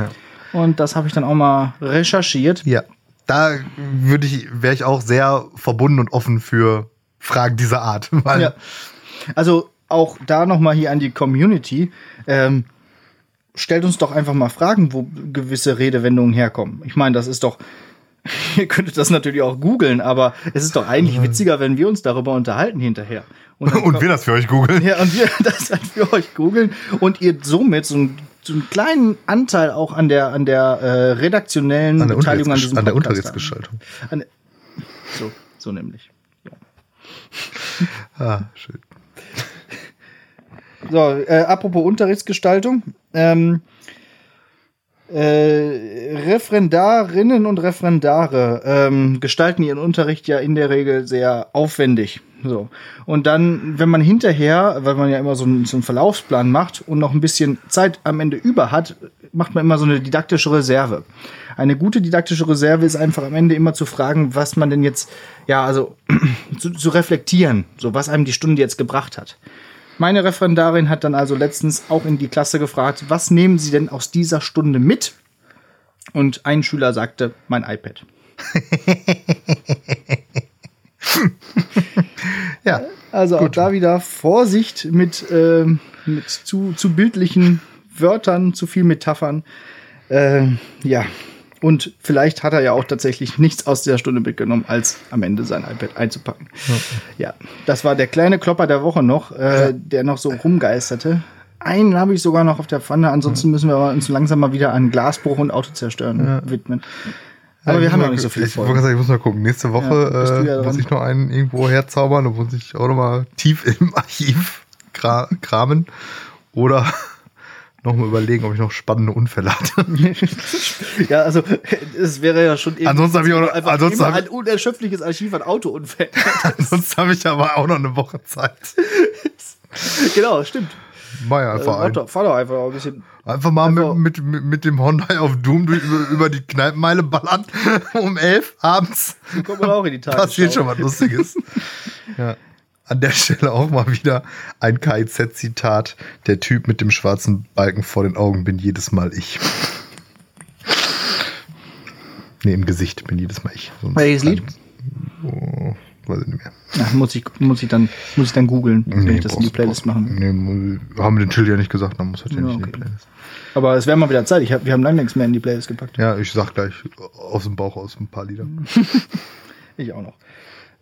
ja. Und das habe ich dann auch mal recherchiert. ja, da würde ich, wäre ich auch sehr verbunden und offen für Fragen dieser Art, (laughs) Ja. Also auch da nochmal hier an die Community. Ähm, stellt uns doch einfach mal Fragen, wo gewisse Redewendungen herkommen. Ich meine, das ist doch. (laughs) Ihr könntet das natürlich auch googeln, aber es ist doch eigentlich witziger, wenn wir uns darüber unterhalten hinterher. dann und wir das für euch googeln. Ja, und wir (laughs) das dann für euch googeln und ihr somit so einen, so einen kleinen Anteil auch an der, an der äh, redaktionellen An der, Beteiligung an diesem an der Unterrichtsgestaltung. so, so nämlich. Ah, schön. So, äh, apropos Unterrichtsgestaltung. Ähm, äh, Referendarinnen und Referendare ähm, gestalten ihren Unterricht ja in der Regel sehr aufwendig. So. Und dann, wenn man hinterher, weil man ja immer so einen, so einen Verlaufsplan macht und noch ein bisschen Zeit am Ende über hat, macht man immer so eine didaktische Reserve. Eine gute didaktische Reserve ist einfach am Ende immer zu fragen, was man denn jetzt, ja, also (clears throat) zu, zu reflektieren, so was einem die Stunde jetzt gebracht hat. Meine Referendarin hat dann also letztens auch in die Klasse gefragt, was nehmen Sie denn aus dieser Stunde mit? Und ein Schüler sagte, mein iPad. (laughs) Ja, Also auch da wieder Vorsicht mit, ähm, mit zu, zu bildlichen Wörtern, zu viel Metaphern. Ähm, ja. Und vielleicht hat er ja auch tatsächlich nichts aus dieser Stunde mitgenommen, als am Ende sein iPad einzupacken. Ja, das war der kleine Klopper der Woche noch, äh, der noch so rumgeisterte. Einen habe ich sogar noch auf der Pfanne, ansonsten müssen wir uns langsam mal wieder an Glasbruch und Autozerstören widmen. Aber wir haben ja nicht so viel Ich, Folgen. sagen, ich muss mal gucken. Nächste Woche Ja, ja äh, muss ich noch einen irgendwo herzaubern und muss ich auch noch mal tief im (laughs) Archiv kra kramen. Oder noch mal überlegen, ob ich noch spannende Unfälle hatte. (laughs) Ja, also es wäre ja schon eben Ansonsten habe ich auch noch- einfach ansonsten hab ein unerschöpfliches Archiv an Autounfällen. (laughs) Sonst habe ich aber auch noch eine Woche Zeit. genau, stimmt. Mach einfach Äh, ein. fahr doch einfach ein bisschen. Einfach mal einfach- mit, mit, mit dem Honda auf Doom durch, über, über die Kneipenmeile ballern (laughs) um elf abends. Kommt man auch in die Tagesschau. Passiert schon was Lustiges. ja. An der (laughs) Stelle auch mal wieder ein KIZ-Zitat. Der Typ mit dem schwarzen Balken vor den Augen bin jedes Mal ich. Nee, im Gesicht bin jedes Mal ich. Sonst Welches Lied? Oh, weiß ich nicht mehr. Ach, muss ich, muss ich dann, muss ich dann googeln, wenn ich das in die Playlist brauchst- machen. Nee, haben wir den Till ja nicht gesagt, dann muss er ja Ja, nicht in die okay. Playlist. Aber es wäre mal wieder Zeit. Ich hab, wir haben lange nichts mehr in die Playlist gepackt. Ja, ich sag gleich aus dem Bauch aus ein paar Lieder. (laughs) Ich auch noch.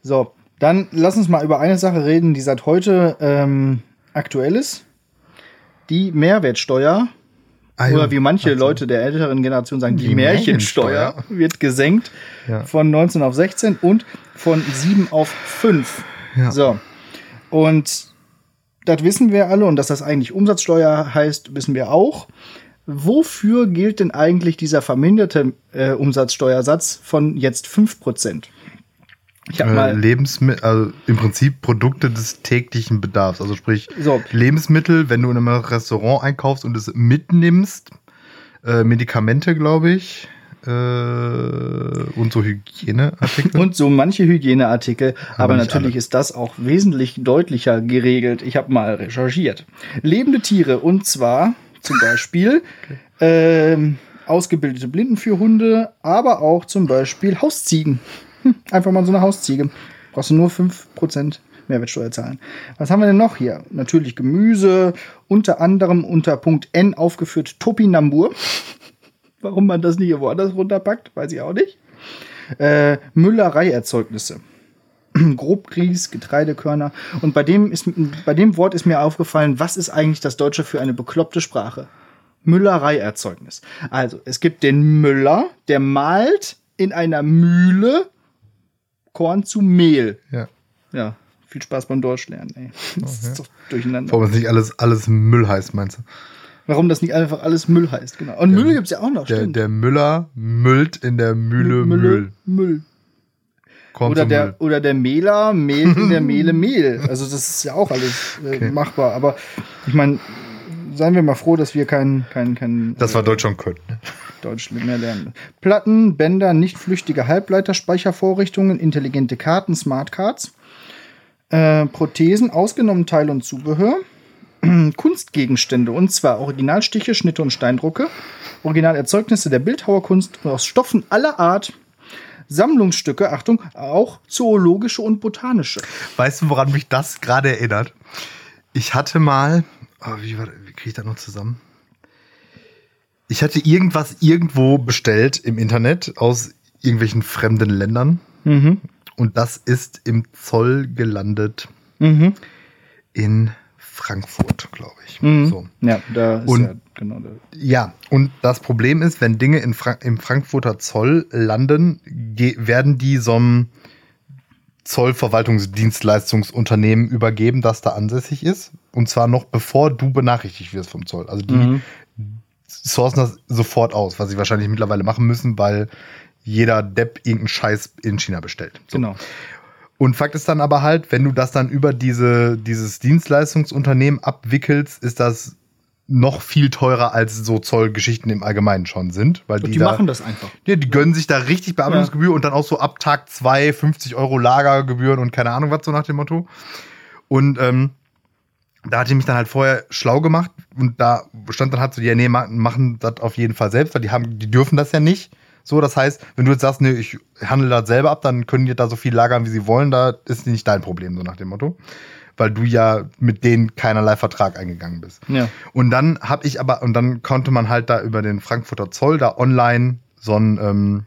So, dann lass uns mal über eine Sache reden, die seit heute ähm, aktuell ist. Die Mehrwertsteuer. Ah, ja. Oder wie manche Ach so. Leute der älteren Generation sagen, die, Die Märchensteuer, Märchensteuer. wird gesenkt Ja. von 19 auf 16 und von 7 auf 5. Ja. So. Und das wissen wir alle und dass das eigentlich Umsatzsteuer heißt, wissen wir auch. Wofür gilt denn eigentlich dieser verminderte äh, Umsatzsteuersatz von jetzt 5%? Ich habe Äh, mal Lebensmittel, also im Prinzip Produkte des täglichen Bedarfs. Also sprich So. Lebensmittel, wenn du in einem Restaurant einkaufst und es mitnimmst, äh, Medikamente, glaube ich, äh, und so Hygieneartikel. und so manche Hygieneartikel, aber nicht natürlich alle. ist das auch wesentlich deutlicher geregelt. Ich habe mal recherchiert. Lebende Tiere und zwar zum Beispiel ähm, ausgebildete Blindenführhunde, aber auch zum Beispiel Hausziegen. Hm, einfach mal so eine Hausziege. Brauchst du nur 5% Mehrwertsteuer zahlen. Was haben wir denn noch hier? Natürlich Gemüse, unter anderem unter Punkt N aufgeführt Topinambur. (laughs) Warum man das nicht woanders runterpackt, weiß ich auch nicht. Äh, Müllereierzeugnisse. (clears throat) Grobgrieß, Getreidekörner. Und bei dem, ist, bei dem Wort ist mir aufgefallen, was ist eigentlich das Deutsche für eine bekloppte Sprache? Müllereierzeugnis. Also, es gibt den Müller, der malt in einer Mühle Korn zu Mehl. ja. Ja, viel Spaß beim Deutschlernen, ey. (laughs) Das ist doch durcheinander. Warum es nicht alles, alles Müll heißt, meinst du? Warum das nicht einfach alles Müll heißt, genau. Und Müll gibt's ja auch noch, Der, stimmt. der Müller müllt in der Mühle Müll. Müll. Müll. Kommt Oder der, Müll. oder der Mehler mehlt in der (laughs) Mehle Mehl. Also das ist ja auch alles äh, Okay. machbar. Aber ich meine, seien wir mal froh, dass wir kein, kein, kein Das war Deutsch schon können. ne? Deutsch mehr lernen. Platten, Bänder, nicht flüchtige Halbleiterspeichervorrichtungen, intelligente Karten, Smartcards, äh, Prothesen, ausgenommen Teil und Zubehör, (clears throat) Kunstgegenstände und zwar Originalstiche, Schnitte und Steindrucke, Originalerzeugnisse der Bildhauerkunst aus Stoffen aller Art, Sammlungsstücke, Achtung, auch zoologische und botanische. Weißt du, woran mich das gerade erinnert? Ich hatte mal, oh, wie, wie kriege ich das noch zusammen? Ich hatte irgendwas irgendwo bestellt im Internet aus irgendwelchen fremden Ländern Mhm. und das ist im Zoll gelandet Mhm. in Frankfurt, glaube ich. Mhm. So. Ja, da ist Und- ja genau der. Ja, und das Problem ist, wenn Dinge in Fra im Frankfurter Zoll landen, werden die so einem Zollverwaltungsdienstleistungsunternehmen übergeben, das da ansässig ist. Und zwar noch bevor du benachrichtigt wirst vom Zoll. Also die Mhm. Sourcen das sofort aus, was sie wahrscheinlich mittlerweile machen müssen, weil jeder Depp irgendeinen Scheiß in China bestellt. So. Genau. Und Fakt ist dann aber halt, wenn du das dann über diese, dieses Dienstleistungsunternehmen abwickelst, ist das noch viel teurer als so Zollgeschichten im Allgemeinen schon sind. Weil Und die, die da, machen das einfach. Ja, die gönnen sich da richtig Bearbeitungsgebühr und dann auch so ab Tag zwei 50 Euro Lagergebühren und keine Ahnung was so nach dem Motto. Und ähm, da hatte ich mich dann halt vorher schlau gemacht und da stand dann halt so, ja, nee, ma- machen das auf jeden Fall selbst, weil die haben, die dürfen das ja nicht. So, das heißt, wenn du jetzt sagst, nee, ich handle das selber ab, dann können die da so viel lagern, wie sie wollen, da ist nicht dein Problem, so nach dem Motto. Weil du ja mit denen keinerlei Vertrag eingegangen bist. Ja. Und dann habe ich aber, und dann konnte man halt da über den Frankfurter Zoll da online so ein, ähm,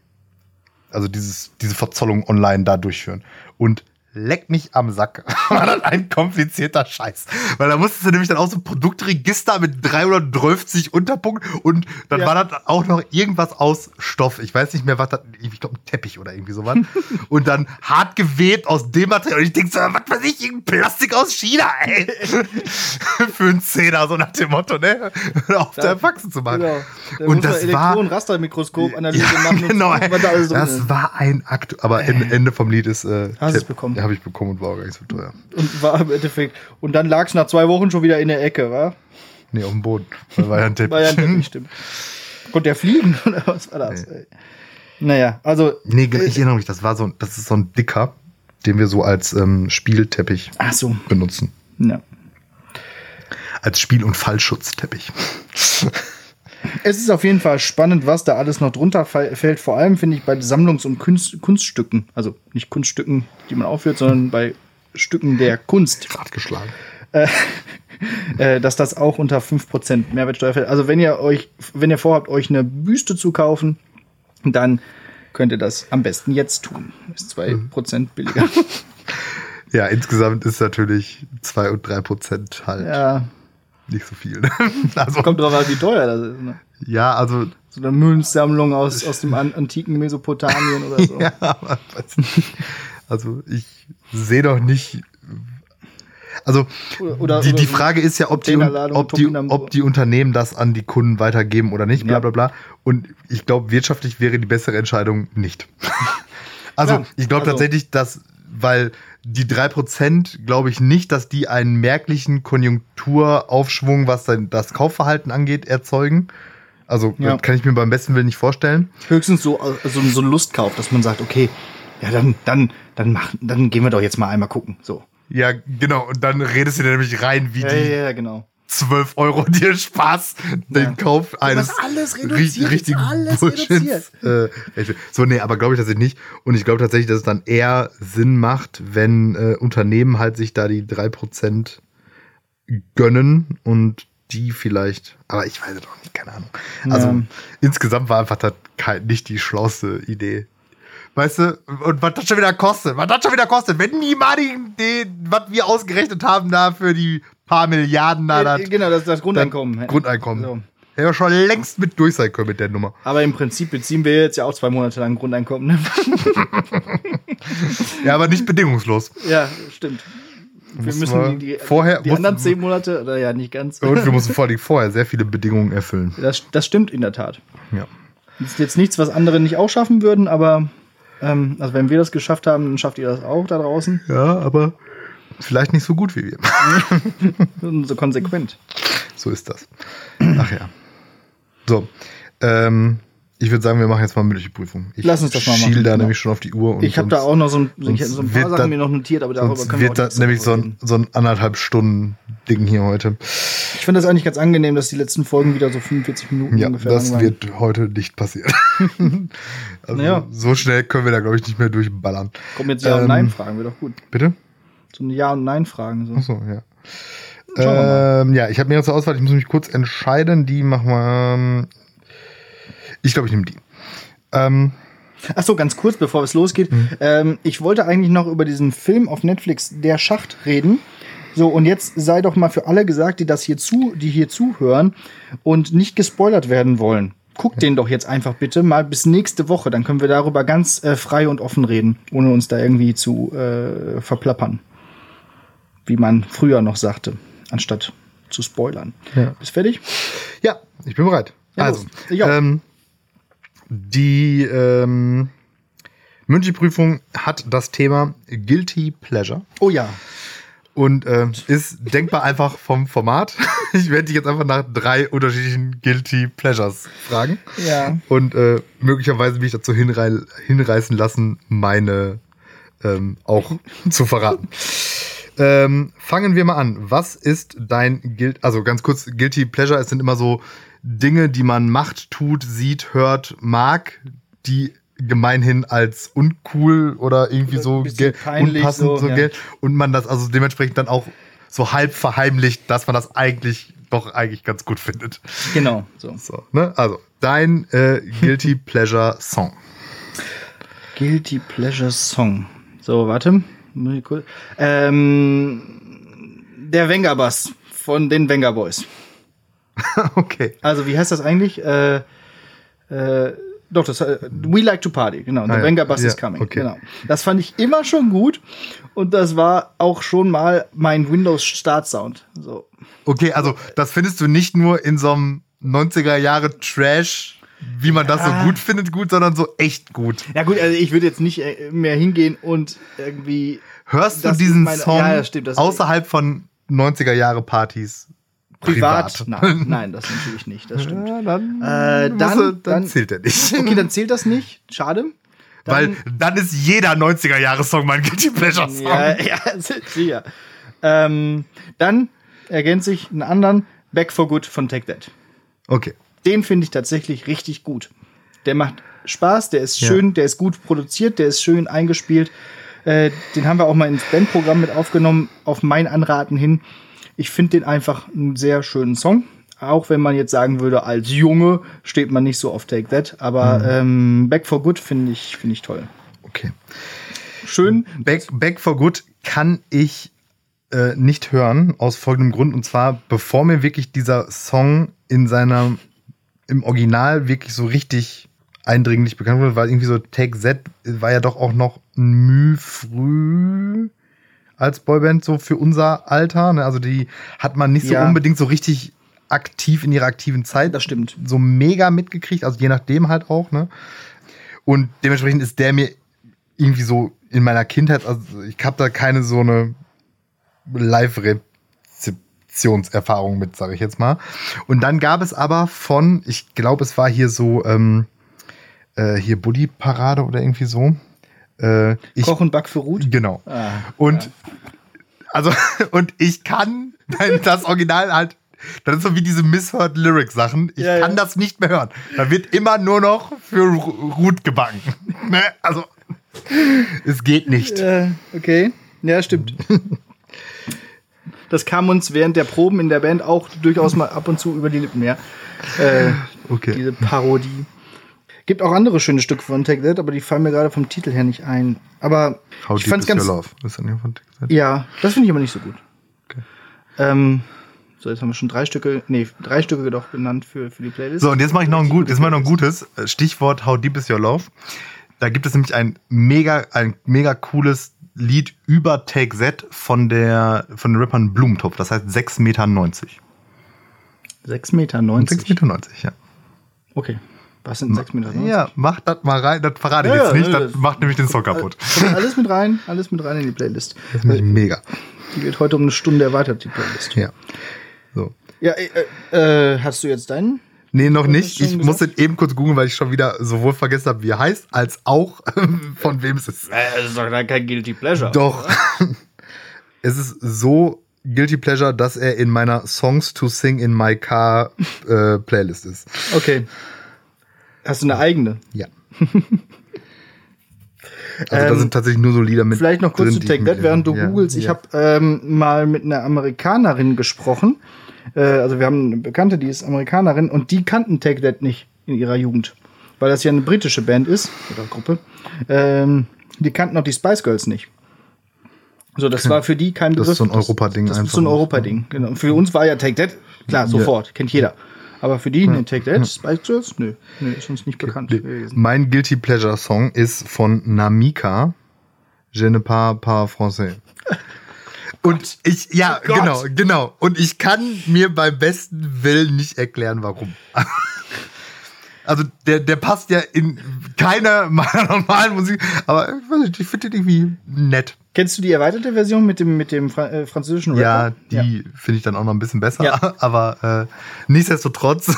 also dieses, diese Verzollung online da durchführen. Und leck mich am Sack. (laughs) War das ein komplizierter Scheiß. Weil da musstest du nämlich dann auch so ein Produktregister mit 330 Unterpunkten und dann Ja. war das auch noch irgendwas aus Stoff. Ich weiß nicht mehr, was das, ich glaube ein Teppich oder irgendwie sowas. (laughs) und dann hart gewebt aus dem Material. Und ich denke so, was weiß ich, irgendein Plastik aus China, ey. (laughs) Für einen Zehner, so nach dem Motto, ne? Auf der Faxen zu machen. Genau. Da Und das war- Elektron-Rastermikroskop-Analyse Ja, machen und genau. drin Das war ein Akt, aber Ende, Ende vom Lied ist. Äh, Hast es bekommen. Habe ich bekommen und war auch gar nicht so teuer. Und war im Endeffekt. Und dann lag es nach zwei Wochen schon wieder in der Ecke, wa? Nee, auf dem Boden. Weil war ja ein Teppich. War ja ein Teppich, stimmt. Konnte der fliegen (laughs) oder was war das? Nee. Naja, also. Nee, ich erinnere mich, das war so, das ist so ein dicker, den wir so als ähm, Spielteppich Ach so. benutzen. Ja. Als Spiel- und Fallschutzteppich. (laughs) Es ist auf jeden Fall spannend, was da alles noch drunter fällt. Vor allem finde ich bei Sammlungs- und Kunst Kunststücken, also nicht Kunststücken, die man aufführt, sondern bei Stücken der Kunst, Grad geschlagen. äh, dass das auch unter 5% Mehrwertsteuer fällt. Also wenn ihr euch, wenn ihr vorhabt, euch eine Büste zu kaufen, dann könnt ihr das am besten jetzt tun. Ist 2% billiger. (laughs) Ja, insgesamt ist natürlich 2 und 3 Prozent halt ja, nicht so viel. (laughs) also, kommt drauf an, wie teuer das ist. Ne? ja, also, So eine Münzsammlung aus, aus dem an antiken Mesopotamien oder so. (laughs) ja, aber, weiß nicht. also ich sehe doch nicht. Also Oder- oder- die, die Frage ist ja, ob die, ob, die, ob die Unternehmen das an die Kunden weitergeben oder nicht, bla bla bla. Und ich glaube, wirtschaftlich wäre die bessere Entscheidung nicht. (laughs) also Ja, ich glaube also- tatsächlich, dass, weil die 3% glaube ich nicht, dass die einen merklichen Konjunkturaufschwung, was das Kaufverhalten angeht, erzeugen. Also Ja. kann ich mir beim besten Willen nicht vorstellen. Höchstens so, so, so ein Lustkauf, dass man sagt, okay, ja, dann, dann, dann machen, dann gehen wir doch jetzt mal einmal gucken. So. Ja, genau. Und dann redest du dir nämlich rein, wie Ja, die ja, ja, genau. 12 Euro dir Spaß den Kauf eines alles reduziert, richtigen alles Bullshits. Äh, so, nee, aber glaube ich tatsächlich nicht. Und ich glaube tatsächlich, dass es dann eher Sinn macht, wenn äh, Unternehmen halt sich da die 3% gönnen und die vielleicht, aber ich weiß es auch nicht, keine Ahnung. Also Ja. insgesamt war einfach das nicht die schlauste Idee. Weißt du, und was das schon wieder kostet, was das schon wieder kostet, wenn die mal die, die was wir ausgerechnet haben da für die paar Milliarden da, das Äh, genau, das ist das Grundeinkommen. Grundeinkommen. So. Hätte ja schon längst mit durch sein können mit der Nummer. Aber im Prinzip beziehen wir jetzt ja auch zwei Monate lang Grundeinkommen. Ne? (laughs) Ja, aber nicht bedingungslos. ja, stimmt. Wir müssen wir die, die, vorher- die anderen zehn Monate, oder ja, nicht ganz. Und wir mussten vor allem vorher sehr viele Bedingungen erfüllen. Das, das stimmt in der Tat. Ja. Das ist jetzt nichts, was andere nicht auch schaffen würden, aber ähm, also wenn wir das geschafft haben, dann schafft ihr das auch da draußen. ja, aber vielleicht nicht so gut wie wir. (laughs) So konsequent. So ist das. Ach ja. So. Ähm, ich würde sagen, wir machen jetzt mal mündliche Prüfung. Ich Lass uns das mal machen, schiel da genau. nämlich schon auf die Uhr. Ich habe da auch noch so ein, so ein paar Sachen das- mir noch notiert, aber darüber können wir wird das nächste nämlich so ein, so ein anderthalb Stunden Ding hier heute. Ich finde das eigentlich ganz angenehm, dass die letzten Folgen wieder so 45 Minuten Ja, ungefähr das lang waren. wird heute nicht passieren. (laughs) also Naja. so schnell können wir da, glaube ich, nicht mehr durchballern. Kommen jetzt Ja- Ähm, Nein-Fragen, wäre doch gut. Bitte? So eine Ja- und Nein-Fragen. So. Achso, ja. Ähm, ja, ich habe mir zur Auswahl, ich muss mich kurz entscheiden. Die machen wir. ähm, Ich glaube, ich nehme die. Ähm, Ach so, ganz kurz, bevor es losgeht. Mhm. Ähm, ich wollte eigentlich noch über diesen Film auf Netflix, Der Schacht, reden. So, und jetzt sei doch mal für alle gesagt, die das hier zu, die hier zuhören und nicht gespoilert werden wollen. Guckt den doch jetzt einfach bitte mal bis nächste Woche. Dann können wir darüber ganz äh, frei und offen reden, ohne uns da irgendwie zu äh, verplappern. Wie man früher noch sagte, anstatt zu spoilern. Ja. Bist fertig? ja, ich bin bereit. Ja, also, ähm, die ähm, Münchprüfung hat das Thema Guilty Pleasure. Oh ja. und äh, ist denkbar einfach vom Format. (laughs) Ich werde dich jetzt einfach nach drei unterschiedlichen Guilty Pleasures fragen Ja. und äh, möglicherweise mich dazu hinrei hinreißen lassen, meine ähm, auch zu verraten. (laughs) Ähm, fangen wir mal an. Was ist dein Guilt? Also ganz kurz, Guilty Pleasure, es sind immer so Dinge, die man macht, tut, sieht, hört, mag, die gemeinhin als uncool oder irgendwie so unpassend so, so, ja. und man das also dementsprechend dann auch so halb verheimlicht, dass man das eigentlich doch eigentlich ganz gut findet. Genau. So. So, ne? Also, dein äh, Guilty (laughs) Pleasure Song. Guilty Pleasure Song. So, warte. Kurz- Ähm, der Wenger Bass von den Wenger Boys. (laughs) okay. Also, wie heißt das eigentlich? Äh, äh, doch, das äh, We Like to Party, genau. The Ah, ja. Wenger Bass Ja, is coming. okay. Genau. Das fand ich immer schon gut und das war auch schon mal mein Windows Start Sound. So. Okay, also das findest du nicht nur in so einem 90er Jahre Trash wie man das Ja. so gut findet, gut, sondern so echt gut. Ja gut, also ich würde jetzt nicht äh, mehr hingehen und irgendwie Hörst du diesen meine- Song ja, stimmt, außerhalb von 90er Jahre Partys? privat. Nein, (laughs) nein, das natürlich nicht. Das stimmt. Ja, dann, Äh, dann- du- dann, dann- zählt er nicht. (laughs) Okay, dann zählt das nicht. Schade. Dann, Weil dann ist jeder 90er Jahre Song mein Guilty Pleasure Song. Ja, ja, (laughs) sicher. Ähm, dann ergänze ich einen anderen Back for Good von Take That. Okay. Den finde ich tatsächlich richtig gut. Der macht Spaß, der ist Ja. schön, der ist gut produziert, der ist schön eingespielt. Äh, den haben wir auch mal ins Bandprogramm mit aufgenommen, auf mein Anraten hin. Ich finde den einfach einen sehr schönen Song. Auch wenn man jetzt sagen würde, als Junge steht man nicht so auf Take That. Aber Mhm. ähm, Back for Good finde ich, finde ich toll. Okay. Schön. Back, Back for Good kann ich äh, nicht hören, aus folgendem Grund. Und zwar, bevor mir wirklich dieser Song in seiner, im Original wirklich so richtig eindringlich bekannt wurde, weil irgendwie so Take Z war ja doch auch noch ein Mühe früh als Boyband so für unser Alter. Ne? Also die hat man nicht so Ja. unbedingt so richtig aktiv in ihrer aktiven Zeit Das stimmt. so mega mitgekriegt, also je nachdem halt auch, ne? Und dementsprechend ist der mir irgendwie so in meiner Kindheit, also ich habe da keine so eine Live-Rezeptionserfahrung mit, sage ich jetzt mal. Und dann gab es aber von, ich glaube, es war hier so, ähm, äh, hier Buddy Parade oder irgendwie so. Äh, ich, Koch und Back für Ruth. Genau. Ah, Und also, (laughs) und ich kann (laughs) das Original halt. Das ist so wie diese Misheard Lyric Sachen. Ich Ja, kann ja. das nicht mehr hören. Da wird immer nur noch für Ru- Ruth gebacken. (laughs) ne? Also, es geht nicht. Äh, okay. Ja, stimmt. Das kam uns während der Proben in der Band auch durchaus mal ab und zu über die Lippen, ja. Äh, Okay. diese Parodie. Gibt auch andere schöne Stücke von Take That, aber die fallen mir gerade vom Titel her nicht ein. Aber How ich fand's your ganz. das? Ja, das finde ich aber nicht so gut. Okay. Ähm, so, jetzt haben wir schon drei Stücke, nee, drei Stücke doch genannt für, für die Playlist. So, und jetzt mache ich noch ein, gut, jetzt mach ich noch ein gutes Stichwort How Deep is Your Love. Da gibt es nämlich ein mega, ein mega cooles Lied über Take Z von der von den Rappern Blumentopf. Das heißt 6,90 Meter. 6,90 Meter. 6,90 Meter, ja. Okay. Was sind 6,90 Meter? Ja, mach das mal rein. Das verrate ich Ja, jetzt nicht. ja, Das das- macht nämlich den Song kaputt. Kommt Alles mit rein, alles mit rein in die Playlist. Das ist nämlich mega. Die wird heute um eine Stunde erweitert, die Playlist. Ja. So. Ja, äh, äh, hast du jetzt deinen? Nee, noch nicht. Ich gesagt? muss den eben kurz googeln, weil ich schon wieder sowohl vergessen habe, wie er heißt, als auch (laughs) von wem es ist. Das ist doch kein Guilty Pleasure. Doch. (laughs) es ist so Guilty Pleasure, dass er in meiner Songs to Sing in My Car äh, Playlist ist. Okay. Hast du eine eigene? Ja. (laughs) Also da Ähm, sind tatsächlich nur so Lieder mit. Vielleicht noch kurz drin, zu Take ich That, während du ja, googelst. Ich ja. habe ähm, mal mit einer Amerikanerin gesprochen. Äh, also wir haben eine Bekannte, die ist Amerikanerin und die kannten Take That nicht in ihrer Jugend. Weil das ja eine britische Band ist, oder Gruppe. Ähm, die kannten auch die Spice Girls nicht. So, das war für die kein Das Begriff. ist so ein Europading Das ist einfach. so ein Europading, genau. Und für uns war ja Take That, klar, sofort, kennt jeder. Aber für die, ne, Take That, Spice Girls, nö, nö, ist uns nicht bekannt gewesen. Mein Guilty Pleasure Song ist von Namika. Je ne parle pas français. (laughs) Und ich, ja, Oh genau, genau. Und ich kann mir beim besten Willen nicht erklären, warum. (laughs) Also der, der passt ja in keiner (laughs) meiner normalen Musik, aber ich, finde den irgendwie nett. Kennst du die erweiterte Version mit dem, mit dem Fra äh, französischen Ja, Rapper? die finde ich dann auch noch ein bisschen besser, Ja. (laughs) aber äh, nichtsdestotrotz,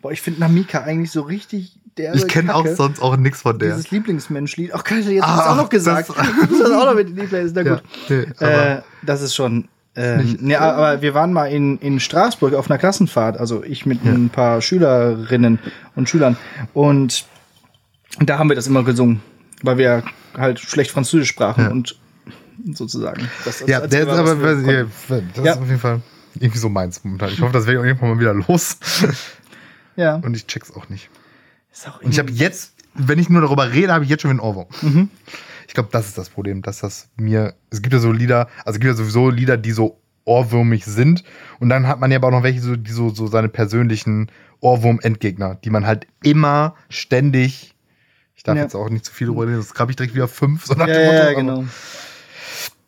Boah, ich finde Namika eigentlich so richtig der. ich kenne auch sonst auch nichts von der. Dieses Lieblingsmenschlied. Ach, ich jetzt Ah, hast du auch noch gesagt. das- (laughs) Das ist auch noch mit die Playlist. Na Ja, gut. nee, aber- äh, das ist schon. Ähm, nee, aber wir waren mal in, in Straßburg auf einer Klassenfahrt, also ich mit ein paar Schülerinnen und Schülern. Und da haben wir das immer gesungen, weil wir halt schlecht Französisch sprachen Ja. und sozusagen. Das, das Ja, der ist aber wir ja, das Ja. ist auf jeden Fall irgendwie so meins momentan. Ich hoffe, das werde ich irgendwann mal wieder los. Ja. Und ich check's auch nicht. Und ich habe jetzt, wenn ich nur darüber rede, habe ich jetzt schon wieder einen Ohrwurm. Mhm. Ich glaube, das ist das Problem, dass das mir. Es gibt ja so Lieder, also es gibt ja sowieso Lieder, die so ohrwürmig sind. Und dann hat man ja aber auch noch welche, so, die so, so seine persönlichen Ohrwurm-Endgegner, die man halt immer ständig. Ich darf Ja. jetzt auch nicht zu viel drüber reden, sonst habe ich direkt wieder fünf. So nach ja, dem Motto, ja, aber- genau.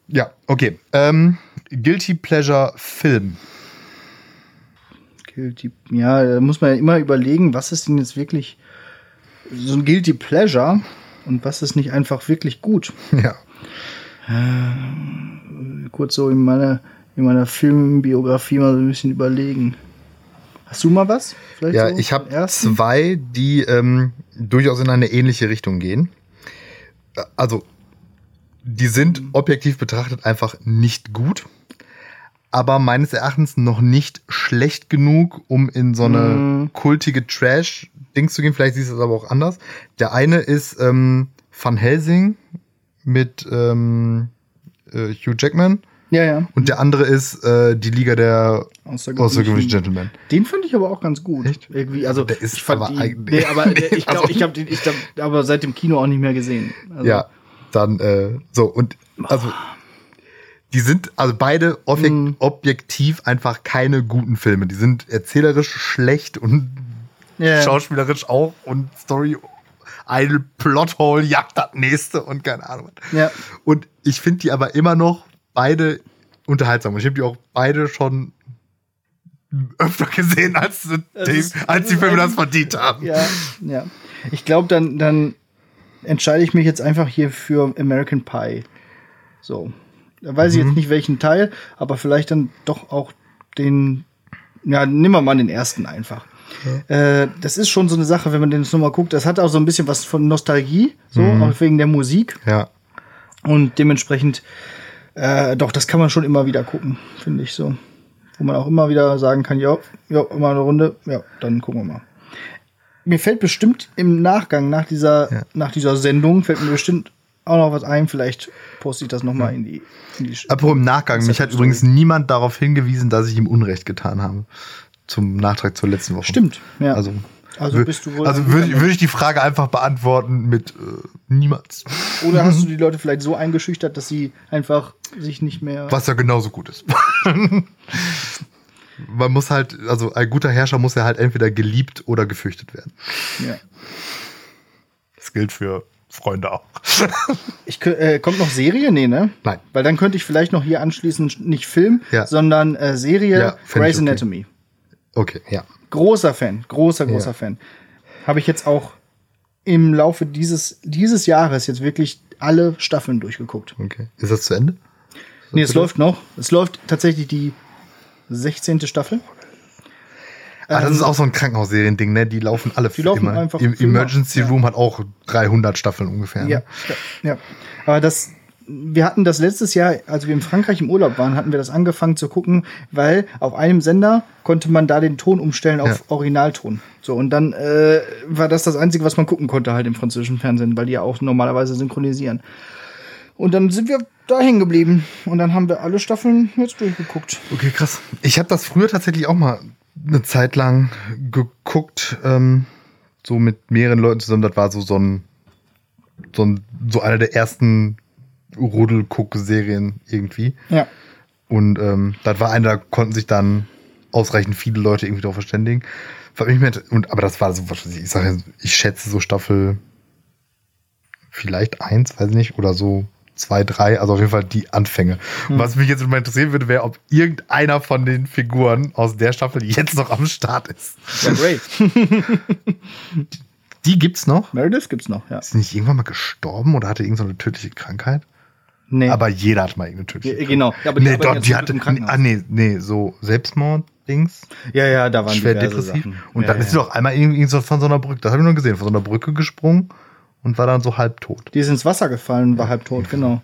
Ja, okay. Ähm, Guilty Pleasure Film. Guilty. Ja, da muss man ja immer überlegen, was ist denn jetzt wirklich so ein Guilty Pleasure und was ist nicht einfach wirklich gut. (laughs) Ja. Kurz so in meiner, in meiner Filmbiografie mal so ein bisschen überlegen. Hast du mal was? Vielleicht ja, so ich habe zwei, die ähm, durchaus in eine ähnliche Richtung gehen. Also, die sind objektiv betrachtet einfach nicht gut, aber meines Erachtens noch nicht schlecht genug, um in so eine mm. kultige Trash-Dings zu gehen. Vielleicht siehst du es aber auch anders. Der eine ist ähm, Van Helsing mit ähm, äh, Hugh Jackman. Ja, ja. Und der andere ist äh, die Liga der außergewöhnlichen Gentlemen. Den fand ich aber auch ganz gut. Echt? Irgendwie, also der ist ich fand aber die, nee, aber nee, ich glaube, (laughs) also, ich habe den, ich glaub, aber seit dem Kino auch nicht mehr gesehen. Also, ja, dann äh, so und also die sind also beide objek mm. objektiv einfach keine guten Filme. Die sind erzählerisch schlecht und yeah. schauspielerisch auch und Story ein Plothole jagt das nächste und keine Ahnung. Ja. Und ich finde die aber immer noch beide unterhaltsam. Ich habe die auch beide schon öfter gesehen, als, die, ist, als die Filme das verdient haben. Ja, ja. Ich glaube, dann, dann entscheide ich mich jetzt einfach hier für American Pie. So. Da weiß mhm. ich jetzt nicht welchen Teil, aber vielleicht dann doch auch den, ja, nimm mal den ersten einfach. Ja. Äh, das ist schon so eine Sache, wenn man den jetzt nochmal guckt. Das hat auch so ein bisschen was von Nostalgie, so, mhm. auch wegen der Musik. Ja. Und dementsprechend äh, doch, das kann man schon immer wieder gucken, finde ich so. Wo man auch immer wieder sagen kann, ja, ja, immer eine Runde, ja, dann gucken wir mal. Mir fällt bestimmt im Nachgang, nach dieser, ja. nach dieser Sendung, fällt mir bestimmt auch noch was ein. Vielleicht poste ich das nochmal in die, in die Apropos im Nachgang, mich hat übrigens niemand darauf hingewiesen, dass ich ihm Unrecht getan habe. Zum Nachtrag zur letzten Woche. Stimmt, ja. Also also bist du wohl. Also würde ich, würd ich die Frage einfach beantworten mit äh, niemals. Oder hast du (laughs) die Leute vielleicht so eingeschüchtert, dass sie einfach sich nicht mehr. Was ja genauso gut ist. (laughs) Man muss halt, also ein guter Herrscher muss ja halt entweder geliebt oder gefürchtet werden. Ja. Das gilt für Freunde auch. (laughs) ich, äh, kommt noch Serie? Nee, ne? Nein. Weil dann könnte ich vielleicht noch hier anschließen, nicht Film, ja. sondern äh, Serie ja, Grey's okay. Anatomy. Okay, ja. Großer Fan, großer, großer ja. Fan. Habe ich jetzt auch im Laufe dieses, dieses Jahres jetzt wirklich alle Staffeln durchgeguckt. Okay. Ist das zu Ende? Das nee, es läuft noch. Es läuft tatsächlich die 16. Staffel. Ah, das ist ähm, auch so ein Krankenhausserien-Ding, ne? Die laufen alle die laufen immer. einfach. Im Emergency Room hat auch 300 Staffeln ungefähr. Ne? Ja, ja. Aber das, wir hatten das letztes Jahr, als wir in Frankreich im Urlaub waren, hatten wir das angefangen zu gucken, weil auf einem Sender konnte man da den Ton umstellen auf ja. Originalton. So, und dann äh, war das das Einzige, was man gucken konnte halt im französischen Fernsehen, weil die ja auch normalerweise synchronisieren. Und dann sind wir da hängen geblieben. Und dann haben wir alle Staffeln jetzt durchgeguckt. Okay, krass. Ich habe das früher tatsächlich auch mal eine Zeit lang geguckt, ähm, so mit mehreren Leuten zusammen. Das war so, so ein, so ein, so einer der ersten Rudelguck-Serien irgendwie. Ja. Und ähm, das war einer, da konnten sich dann ausreichend viele Leute irgendwie darauf verständigen. Und, aber das war so, ich, sage, ich schätze so Staffel vielleicht eins, weiß ich nicht, oder so zwei, drei, also auf jeden Fall die Anfänge. Hm. Was mich jetzt mal interessieren würde, wäre, ob irgendeiner von den Figuren aus der Staffel jetzt noch am Start ist. Ja, great. (laughs) die gibt's noch? Meredith gibt's noch, ja. Ist nicht irgendwann mal gestorben oder hatte irgendeine so tödliche Krankheit? Nee. Aber jeder hat mal irgendeine tödliche Krankheit. Genau. Ja, aber die nee, dort, die hatte, ah, nee, nee, so Selbstmord-Dings. Ja, ja, da waren Schwer depressiv. Sachen. Und ja, dann ja. ist sie doch einmal irgendwie so von so einer Brücke, das habe ich nur gesehen, von so einer Brücke gesprungen und war dann so halb tot. Die ist ins Wasser gefallen, war halb tot, genau.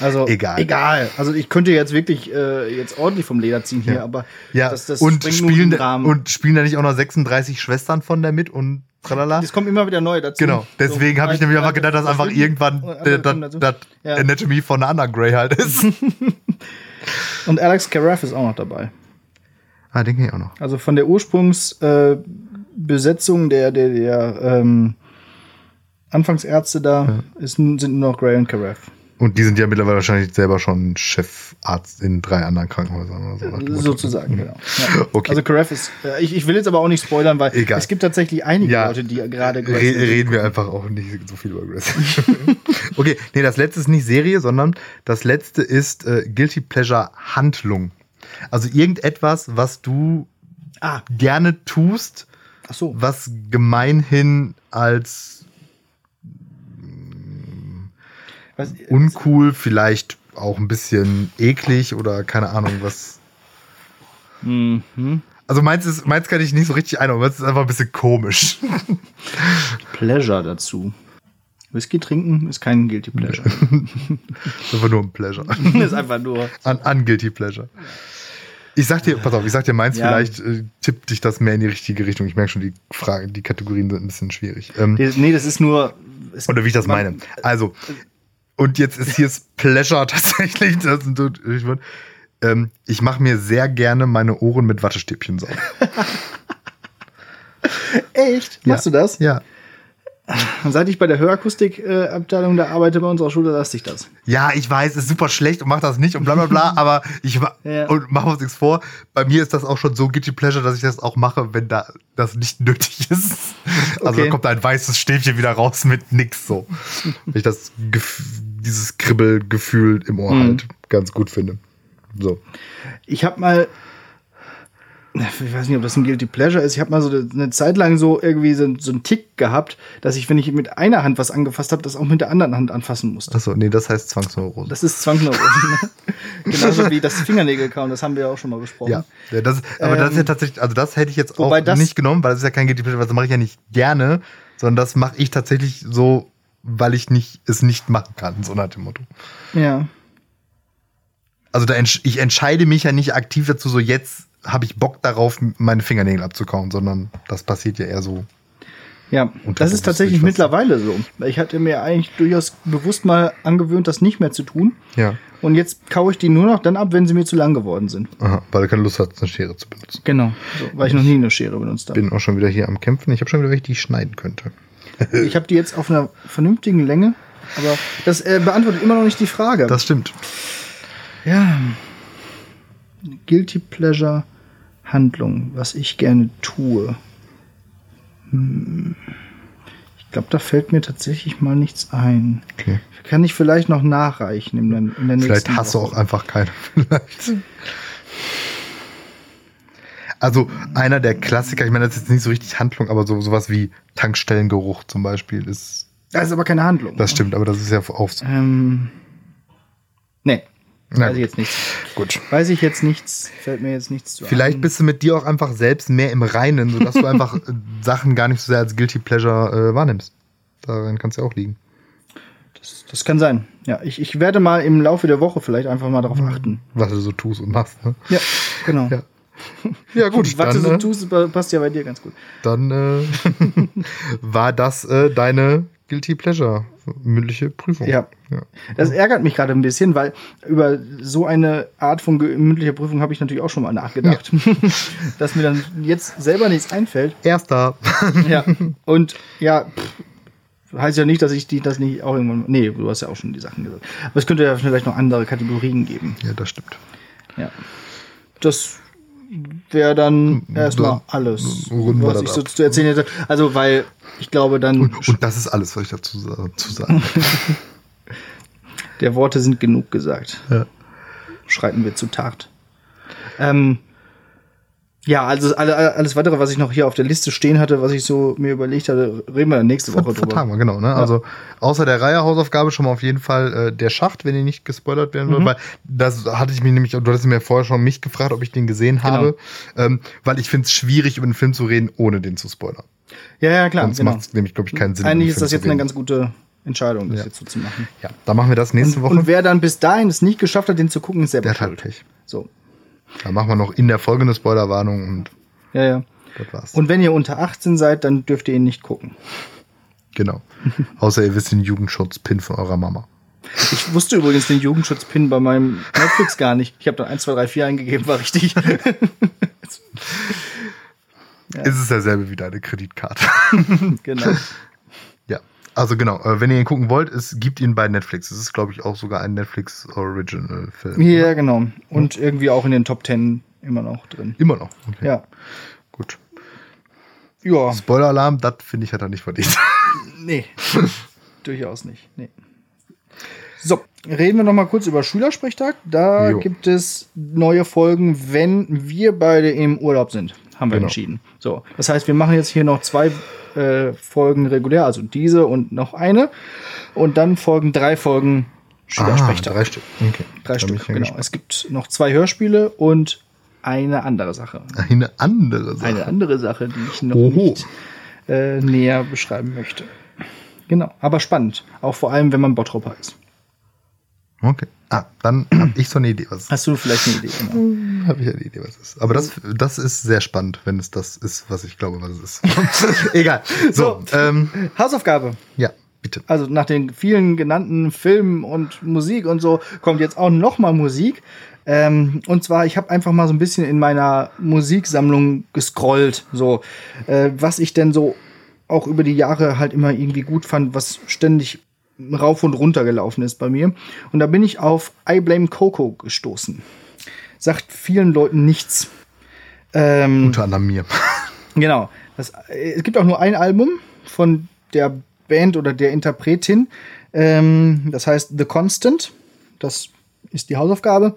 Also egal. Egal. Also ich könnte jetzt wirklich äh, jetzt ordentlich vom Leder ziehen hier, ja. aber ja. das, das und spielen und spielen da nicht auch noch 36 Schwestern von der mit und tralala. Das kommt immer wieder neu dazu. Genau. Deswegen so, habe ich nämlich einfach gedacht, dass einfach irgendwann das ja. Anatomy von einer anderen Grey halt ist. (laughs) (laughs) und Alex Caraff ist auch noch dabei. Ah, den kenne ich auch noch. Also von der Ursprungsbesetzung äh, der der, der ähm, Anfangsärzte da ja. ist, sind nur noch Gray und Caraff. Und die sind ja mittlerweile wahrscheinlich selber schon Chefarzt in drei anderen Krankenhäusern. Oder so. Sozusagen, genau. Ja. (laughs) Okay. Also Carafe ist, äh, ich, ich will jetzt aber auch nicht spoilern, weil Egal. es gibt tatsächlich einige ja, Leute, die gerade Re Reden wir einfach auch nicht so viel über Grace. (laughs) okay, nee, das letzte ist nicht Serie, sondern das letzte ist äh, Guilty Pleasure Handlung. Also irgendetwas, was du Ah. gerne tust, so. was gemeinhin als Was, uncool, vielleicht auch ein bisschen eklig oder keine Ahnung was. mhm. Also meins ist, meins kann ich nicht so richtig einordnen, meins ist einfach ein bisschen komisch. (laughs) Pleasure dazu. Whisky trinken ist kein Guilty Pleasure. (laughs) ist einfach nur ein Pleasure. (laughs) ist einfach nur. An, an Guilty Pleasure. Ich sag dir, pass auf, ich sag dir meins, Ja. vielleicht äh, tippt dich das mehr in die richtige Richtung. Ich merke schon, die Fragen, die Kategorien sind ein bisschen schwierig. Ähm, Nee, das ist nur. Es, Oder wie ich das meine. Also, und jetzt ist hier das Pleasure (laughs) tatsächlich. Das sind so, ich, ähm, ich mache mir sehr gerne meine Ohren mit Wattestäbchen sauber. (laughs) Echt? Machst du das? Ja. Seit ich bei der Hörakustik-Abteilung da arbeite bei unserer Schule, lasse ich das. Ja, ich weiß, ist super schlecht und mach das nicht und bla bla bla, (laughs) aber ich Ja. und machen wir uns nichts vor. Bei mir ist das auch schon so Guilty Pleasure, dass ich das auch mache, wenn da das nicht nötig ist. Also Okay. da kommt ein weißes Stäbchen wieder raus mit nix so. Wenn ich das dieses Kribbelgefühl im Ohr Mhm. halt ganz gut finde. So. Ich habe mal, ich weiß nicht, ob das ein Guilty Pleasure ist, ich habe mal so eine Zeit lang so irgendwie so, so einen Tick gehabt, dass ich, wenn ich mit einer Hand was angefasst habe, das auch mit der anderen Hand anfassen musste. Achso, nee, das heißt Zwangsneurose. Das ist Zwangsneurose. ne? (laughs) Genauso wie das Fingernägelkauen, das haben wir ja auch schon mal besprochen. Ja, ja das, aber das ist ja Ähm, tatsächlich, also das hätte ich jetzt auch das- nicht genommen, weil das ist ja kein Guilty Pleasure, das mache ich ja nicht gerne, sondern das mache ich tatsächlich so, weil ich nicht, es nicht machen kann, so nach dem Motto. Ja. Also da entsch ich entscheide mich ja nicht aktiv dazu, so jetzt habe ich Bock darauf, meine Fingernägel abzukauen, sondern das passiert ja eher so. Ja, das ist tatsächlich mittlerweile so. Ich hatte mir eigentlich durchaus bewusst mal angewöhnt, das nicht mehr zu tun. Ja. Und jetzt kaue ich die nur noch dann ab, wenn sie mir zu lang geworden sind. Aha, weil er keine Lust hat, eine Schere zu benutzen. Genau. So, weil ich noch nie eine Schere benutzt habe. Bin auch schon wieder hier am Kämpfen. Ich habe schon wieder welche, die ich schneiden könnte. Ich habe die jetzt auf einer vernünftigen Länge, aber das äh, beantwortet immer noch nicht die Frage. Das stimmt. ja. Guilty Pleasure Handlung, was ich gerne tue. Hm. Ich glaube, da fällt mir tatsächlich mal nichts ein. Okay. Kann ich vielleicht noch nachreichen in der, in der Vielleicht hast du Woche. auch einfach keine. (laughs) Vielleicht. (laughs) Also einer der Klassiker, ich meine, das ist jetzt nicht so richtig Handlung, aber so sowas wie Tankstellengeruch zum Beispiel ist. Das ist aber keine Handlung. Das stimmt, aber das ist ja auch so. Ähm, nee, Na weiß ich jetzt nichts. Gut. Weiß ich jetzt nichts, fällt mir jetzt nichts zu Vielleicht ein. bist du mit dir auch einfach selbst mehr im Reinen, sodass du einfach (laughs) äh, Sachen gar nicht so sehr als Guilty Pleasure äh, wahrnimmst. Daran kann es ja auch liegen. Das, das kann sein. Ja, ich, ich werde mal im Laufe der Woche vielleicht einfach mal darauf achten. Was du so tust und machst. Ne? Ja, genau. Ja. (laughs) Ja, gut, Was dann, du so äh, tust, pa- passt ja bei dir ganz gut. dann äh, (laughs) war das äh, deine Guilty Pleasure mündliche Prüfung. Ja. ja. Das ärgert mich gerade ein bisschen, weil über so eine Art von mündlicher Prüfung habe ich natürlich auch schon mal nachgedacht. (laughs) Dass mir dann jetzt selber nichts einfällt. Erster. Ja. Und ja, pff, heißt ja nicht, dass ich die das nicht auch irgendwann. Nee, du hast ja auch schon die Sachen gesagt. Aber es könnte ja vielleicht noch andere Kategorien geben. ja, das stimmt. Ja. Das wäre dann erstmal alles, runden was ich so ab. zu erzählen hätte. Also, weil ich glaube, dann Und das ist alles, was ich dazu zu sagen. (laughs) der Worte sind genug gesagt. ja. Schreiten wir zu Tat. Ähm, ja, also alle, alles weitere, was ich noch hier auf der Liste stehen hatte, was ich so mir überlegt hatte, reden wir dann nächste Woche drüber. Vertagen wir, genau. Ne? Also außer der Reihe Hausaufgabe schon mal auf jeden Fall äh, der Schacht, wenn die nicht gespoilert werden Mhm. wird, weil das hatte ich mich nämlich, du hattest mir vorher schon mich gefragt, ob ich den gesehen Genau. habe, ähm, weil ich finde es schwierig, über den Film zu reden, ohne den zu spoilern. Ja, ja, klar. Sonst Genau. macht es nämlich, glaube ich, keinen Sinn. Eigentlich ist das jetzt eine ganz gute Entscheidung, das Ja. jetzt so zu machen. Ja, da machen wir das nächste Und, Woche. und wer dann bis dahin es nicht geschafft hat, den zu gucken, ist selber der hat halt schuld. Pech. So. Da machen wir noch in der Folge eine Spoilerwarnung und Ja, ja. das war's. Und wenn ihr unter 18 seid, dann dürft ihr ihn nicht gucken. genau. (laughs) Außer ihr wisst den Jugendschutz-Pin von eurer Mama. Ich wusste übrigens den Jugendschutzpin bei meinem Netflix gar nicht. Ich habe dann 1, 2, 3, 4 eingegeben, war richtig. (laughs) Ja. Es ist derselbe wie deine Kreditkarte. genau. (laughs) Ja, also genau, äh, wenn ihr ihn gucken wollt, es gibt ihn bei Netflix. Es ist, glaube ich, auch sogar ein Netflix Original Film. Ja, genau. Und irgendwie auch in den Top 10 immer noch drin. Immer noch. Okay. Ja. Gut. Ja. Spoiler-Alarm, das finde ich hat er nicht verdient. (laughs) Nee. Durchaus nicht. Nee. So, reden wir noch mal kurz über Schülersprechtag. Da Jo. gibt es neue Folgen, wenn wir beide im Urlaub sind. haben wir Genau. entschieden. So, das heißt, wir machen jetzt hier noch zwei äh, Folgen regulär, also diese und noch eine. Und dann folgen drei Folgen Schülersprechtag. Ah, drei Stück. Okay. Drei Stück, genau. gespannt. Es gibt noch zwei Hörspiele und eine andere Sache. Eine andere Sache. Eine andere Sache, die ich noch Oho. nicht äh, näher beschreiben möchte. Genau, aber spannend. Auch vor allem, wenn man Bottropper ist. Okay. Ah, dann habe ich so eine Idee, was es Hast du vielleicht eine Idee? (laughs) Genau. Habe ich eine Idee, was es ist. Aber das, das ist sehr spannend, wenn es das ist, was ich glaube, was es ist. (laughs) Egal. So, ähm, Hausaufgabe. ja, bitte. Also nach den vielen genannten Filmen und Musik und so kommt jetzt auch noch mal Musik. Ähm, und zwar, ich habe einfach mal so ein bisschen in meiner Musiksammlung gescrollt, so äh, was ich denn so auch über die Jahre halt immer irgendwie gut fand, was ständig rauf und runter gelaufen ist bei mir. Und da bin ich auf I Blame Coco gestoßen. Sagt vielen Leuten nichts. Ähm, Unter anderem mir. (laughs) Genau. Das, äh, es gibt auch nur ein Album von der Band oder der Interpretin. Ähm, das heißt The Constant. Das ist die Hausaufgabe.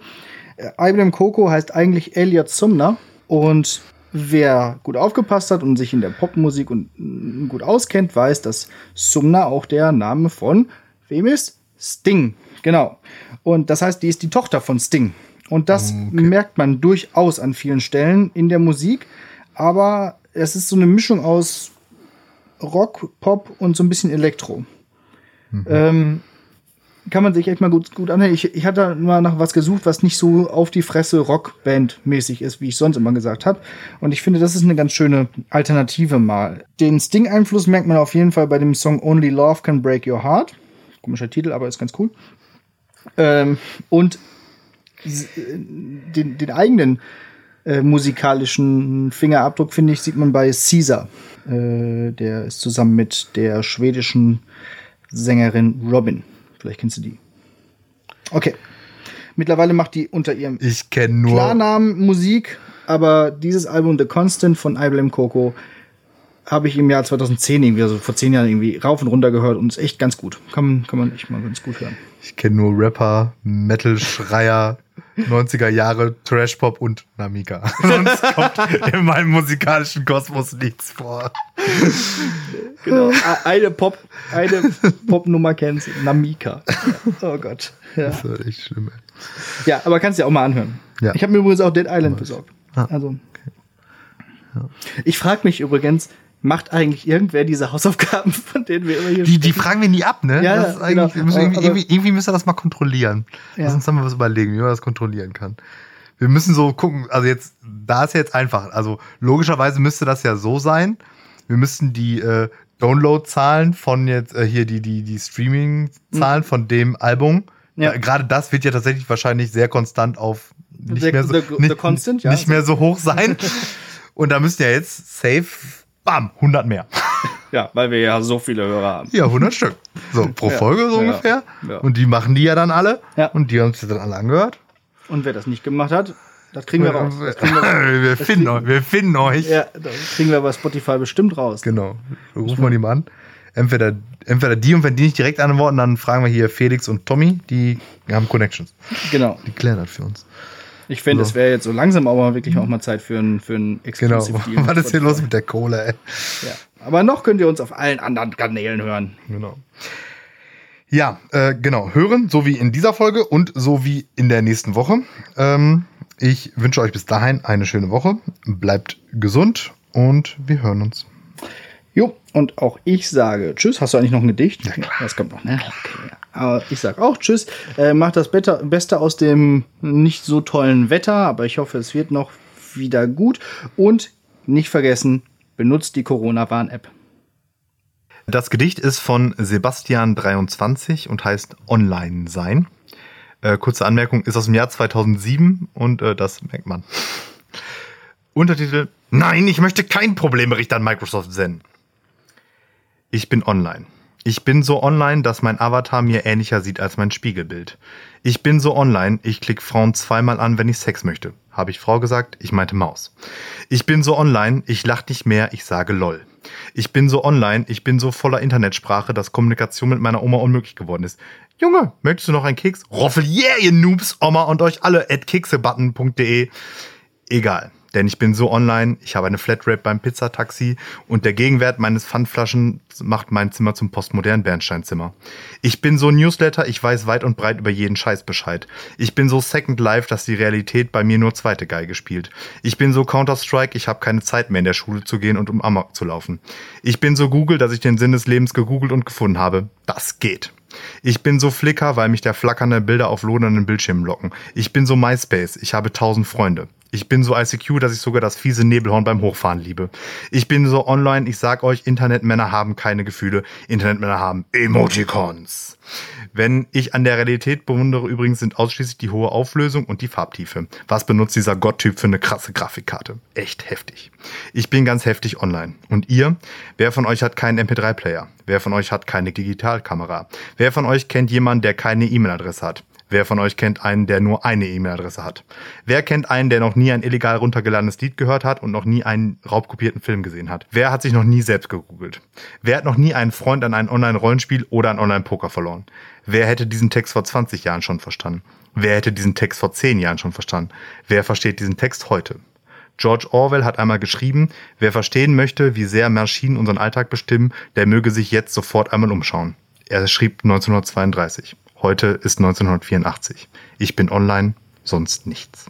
Äh, Ibram Coco heißt eigentlich Elliot Sumner. Und wer gut aufgepasst hat und sich in der Popmusik und mm, gut auskennt, weiß, dass Sumner auch der Name von wem ist? Sting. Genau. Und das heißt, die ist die Tochter von Sting. Und das merkt man durchaus an vielen Stellen in der Musik. Aber es ist so eine Mischung aus Rock, Pop und so ein bisschen Elektro. Ähm, kann man sich echt mal gut, gut anhören. Ich, ich hatte mal nach was gesucht, was nicht so auf die Fresse Rockband-mäßig ist, wie ich sonst immer gesagt habe. Und ich finde, das ist eine ganz schöne Alternative mal. Den Sting-Einfluss merkt man auf jeden Fall bei dem Song Only Love Can Break Your Heart. Komischer Titel, aber ist ganz cool. Ähm, und äh, den, den eigenen äh, musikalischen Fingerabdruck, finde ich, sieht man bei Caesar. Äh, der ist zusammen mit der schwedischen Sängerin Robin. Vielleicht kennst du die. Okay. Mittlerweile macht die unter ihrem Ich kenne nur. Klarnamen Musik, aber dieses Album The Constant von I Blame Coco habe ich im Jahr 2010 irgendwie, also vor zehn Jahren irgendwie rauf und runter gehört und ist echt ganz gut. Kann man, kann man echt mal ganz gut hören. Ich kenne nur Rapper, Metal-Schreier, 90er Jahre, Trash-Pop und Namika. (laughs) Sonst kommt in meinem musikalischen Kosmos nichts vor. Genau. Eine Pop, eine Popnummer kennst, Namika. Oh Gott. Ja. Das ist echt schlimm. Ey. ja, aber kannst dir auch mal anhören. Ja. Ich habe mir übrigens auch Dead Island besorgt. Ah, Also. Ich frage mich übrigens, macht eigentlich irgendwer diese Hausaufgaben, (laughs) von denen wir immer hier Die, die sprechen? fragen wir nie ab, ne? Ja, das ist eigentlich, genau. wir müssen irgendwie, irgendwie, irgendwie müssen wir das mal kontrollieren. Ja. Lass uns da mal was überlegen, wie man das kontrollieren kann. Wir müssen so gucken, also jetzt, da ist jetzt einfach. Also logischerweise müsste das ja so sein. Wir müssten die äh, Download-Zahlen von jetzt äh, hier die, die, die Streaming-Zahlen von dem Album. Ja. Gerade das wird ja tatsächlich wahrscheinlich sehr konstant auf nicht The- mehr so, the- the nicht, constant, ja. nicht mehr so hoch sein. (laughs) Und da müssten ja jetzt safe, bam, 100 mehr. Ja, weil wir ja so viele Hörer haben. Ja, 100 Stück. So, pro (laughs) Ja, Folge so ja, ungefähr. ja. Und die machen die ja dann alle. Ja. Und die haben uns dann alle angehört. Und wer das nicht gemacht hat, das kriegen wir raus. Das (laughs) kriegen wir, wir, finden euch, wir finden euch. ja, das kriegen wir bei Spotify bestimmt raus. Genau. Rufen wir die mal an. Entweder, entweder die und wenn die nicht direkt antworten, dann fragen wir hier Felix und Tommy, die haben Connections. Genau. Die klären das für uns. Ich finde, So. es wäre jetzt so langsam aber wirklich auch mal Zeit für ein, für ein Genau. (laughs) Deal. Was ist hier los mit der Kohle, ey? Ja. Aber noch könnt ihr uns auf allen anderen Kanälen hören. Genau. Ja, äh, genau. Hören, so wie in dieser Folge und so wie in der nächsten Woche. Ähm, ich wünsche euch bis dahin eine schöne Woche. Bleibt gesund und wir hören uns. Jo, und auch ich sage Tschüss. Hast du eigentlich noch ein Gedicht? Ja, das kommt noch, ne? Okay, ja. Aber ich sage auch Tschüss. Äh, macht das Bette, Beste aus dem nicht so tollen Wetter, aber ich hoffe, es wird noch wieder gut. Und nicht vergessen, benutzt die Corona-Warn-App. Das Gedicht ist von Sebastian23 und heißt Online sein. Äh, kurze Anmerkung, ist aus dem Jahr 2007 und äh, das merkt man. Untertitel: Nein, ich möchte kein Problembericht an Microsoft senden. Ich bin online. Ich bin so online, dass mein Avatar mir ähnlicher sieht als mein Spiegelbild. Ich bin so online, ich klicke Frauen zweimal an, wenn ich Sex möchte. Habe ich Frau gesagt? Ich meinte Maus. Ich bin so online, ich lach nicht mehr, ich sage LOL. Ich bin so online, ich bin so voller Internetsprache, dass Kommunikation mit meiner Oma unmöglich geworden ist. Junge, möchtest du noch einen Keks? Roffel, yeah, ihr Noobs, Oma und euch alle at keksebutton.de. Egal. Denn ich bin so online, ich habe eine Flatrate beim Pizzataxi und der Gegenwert meines Pfandflaschen macht mein Zimmer zum postmodernen Bernsteinzimmer. Ich bin so Newsletter, ich weiß weit und breit über jeden Scheiß Bescheid. Ich bin so Second Life, dass die Realität bei mir nur zweite Geige spielt. Ich bin so Counter-Strike, ich habe keine Zeit mehr in der Schule zu gehen und um Amok zu laufen. Ich bin so Google, dass ich den Sinn des Lebens gegoogelt und gefunden habe. Das geht. Ich bin so Flickr, weil mich der flackernde Bilder auf lodernden Bildschirmen locken. Ich bin so MySpace, ich habe tausend Freunde. Ich bin so ICQ, dass ich sogar das fiese Nebelhorn beim Hochfahren liebe. Ich bin so online, ich sag euch, Internetmänner haben keine Gefühle. Internetmänner haben Emoticons. Wenn ich an der Realität bewundere, übrigens sind ausschließlich die hohe Auflösung und die Farbtiefe. Was benutzt dieser Gotttyp für eine krasse Grafikkarte? Echt heftig. Ich bin ganz heftig online. Und ihr? Wer von euch hat keinen MP3-Player? Wer von euch hat keine Digitalkamera? Wer von euch kennt jemanden, der keine E-Mail-Adresse hat? Wer von euch kennt einen, der nur eine E-Mail-Adresse hat? Wer kennt einen, der noch nie ein illegal runtergeladenes Lied gehört hat und noch nie einen raubkopierten Film gesehen hat? Wer hat sich noch nie selbst gegoogelt? Wer hat noch nie einen Freund an ein Online-Rollenspiel oder an Online-Poker verloren? Wer hätte diesen Text vor 20 Jahren schon verstanden? Wer hätte diesen Text vor 10 Jahren schon verstanden? Wer versteht diesen Text heute? George Orwell hat einmal geschrieben, wer verstehen möchte, wie sehr Maschinen unseren Alltag bestimmen, der möge sich jetzt sofort einmal umschauen. Er schrieb 1932. Heute ist 1984. Ich bin online, sonst nichts.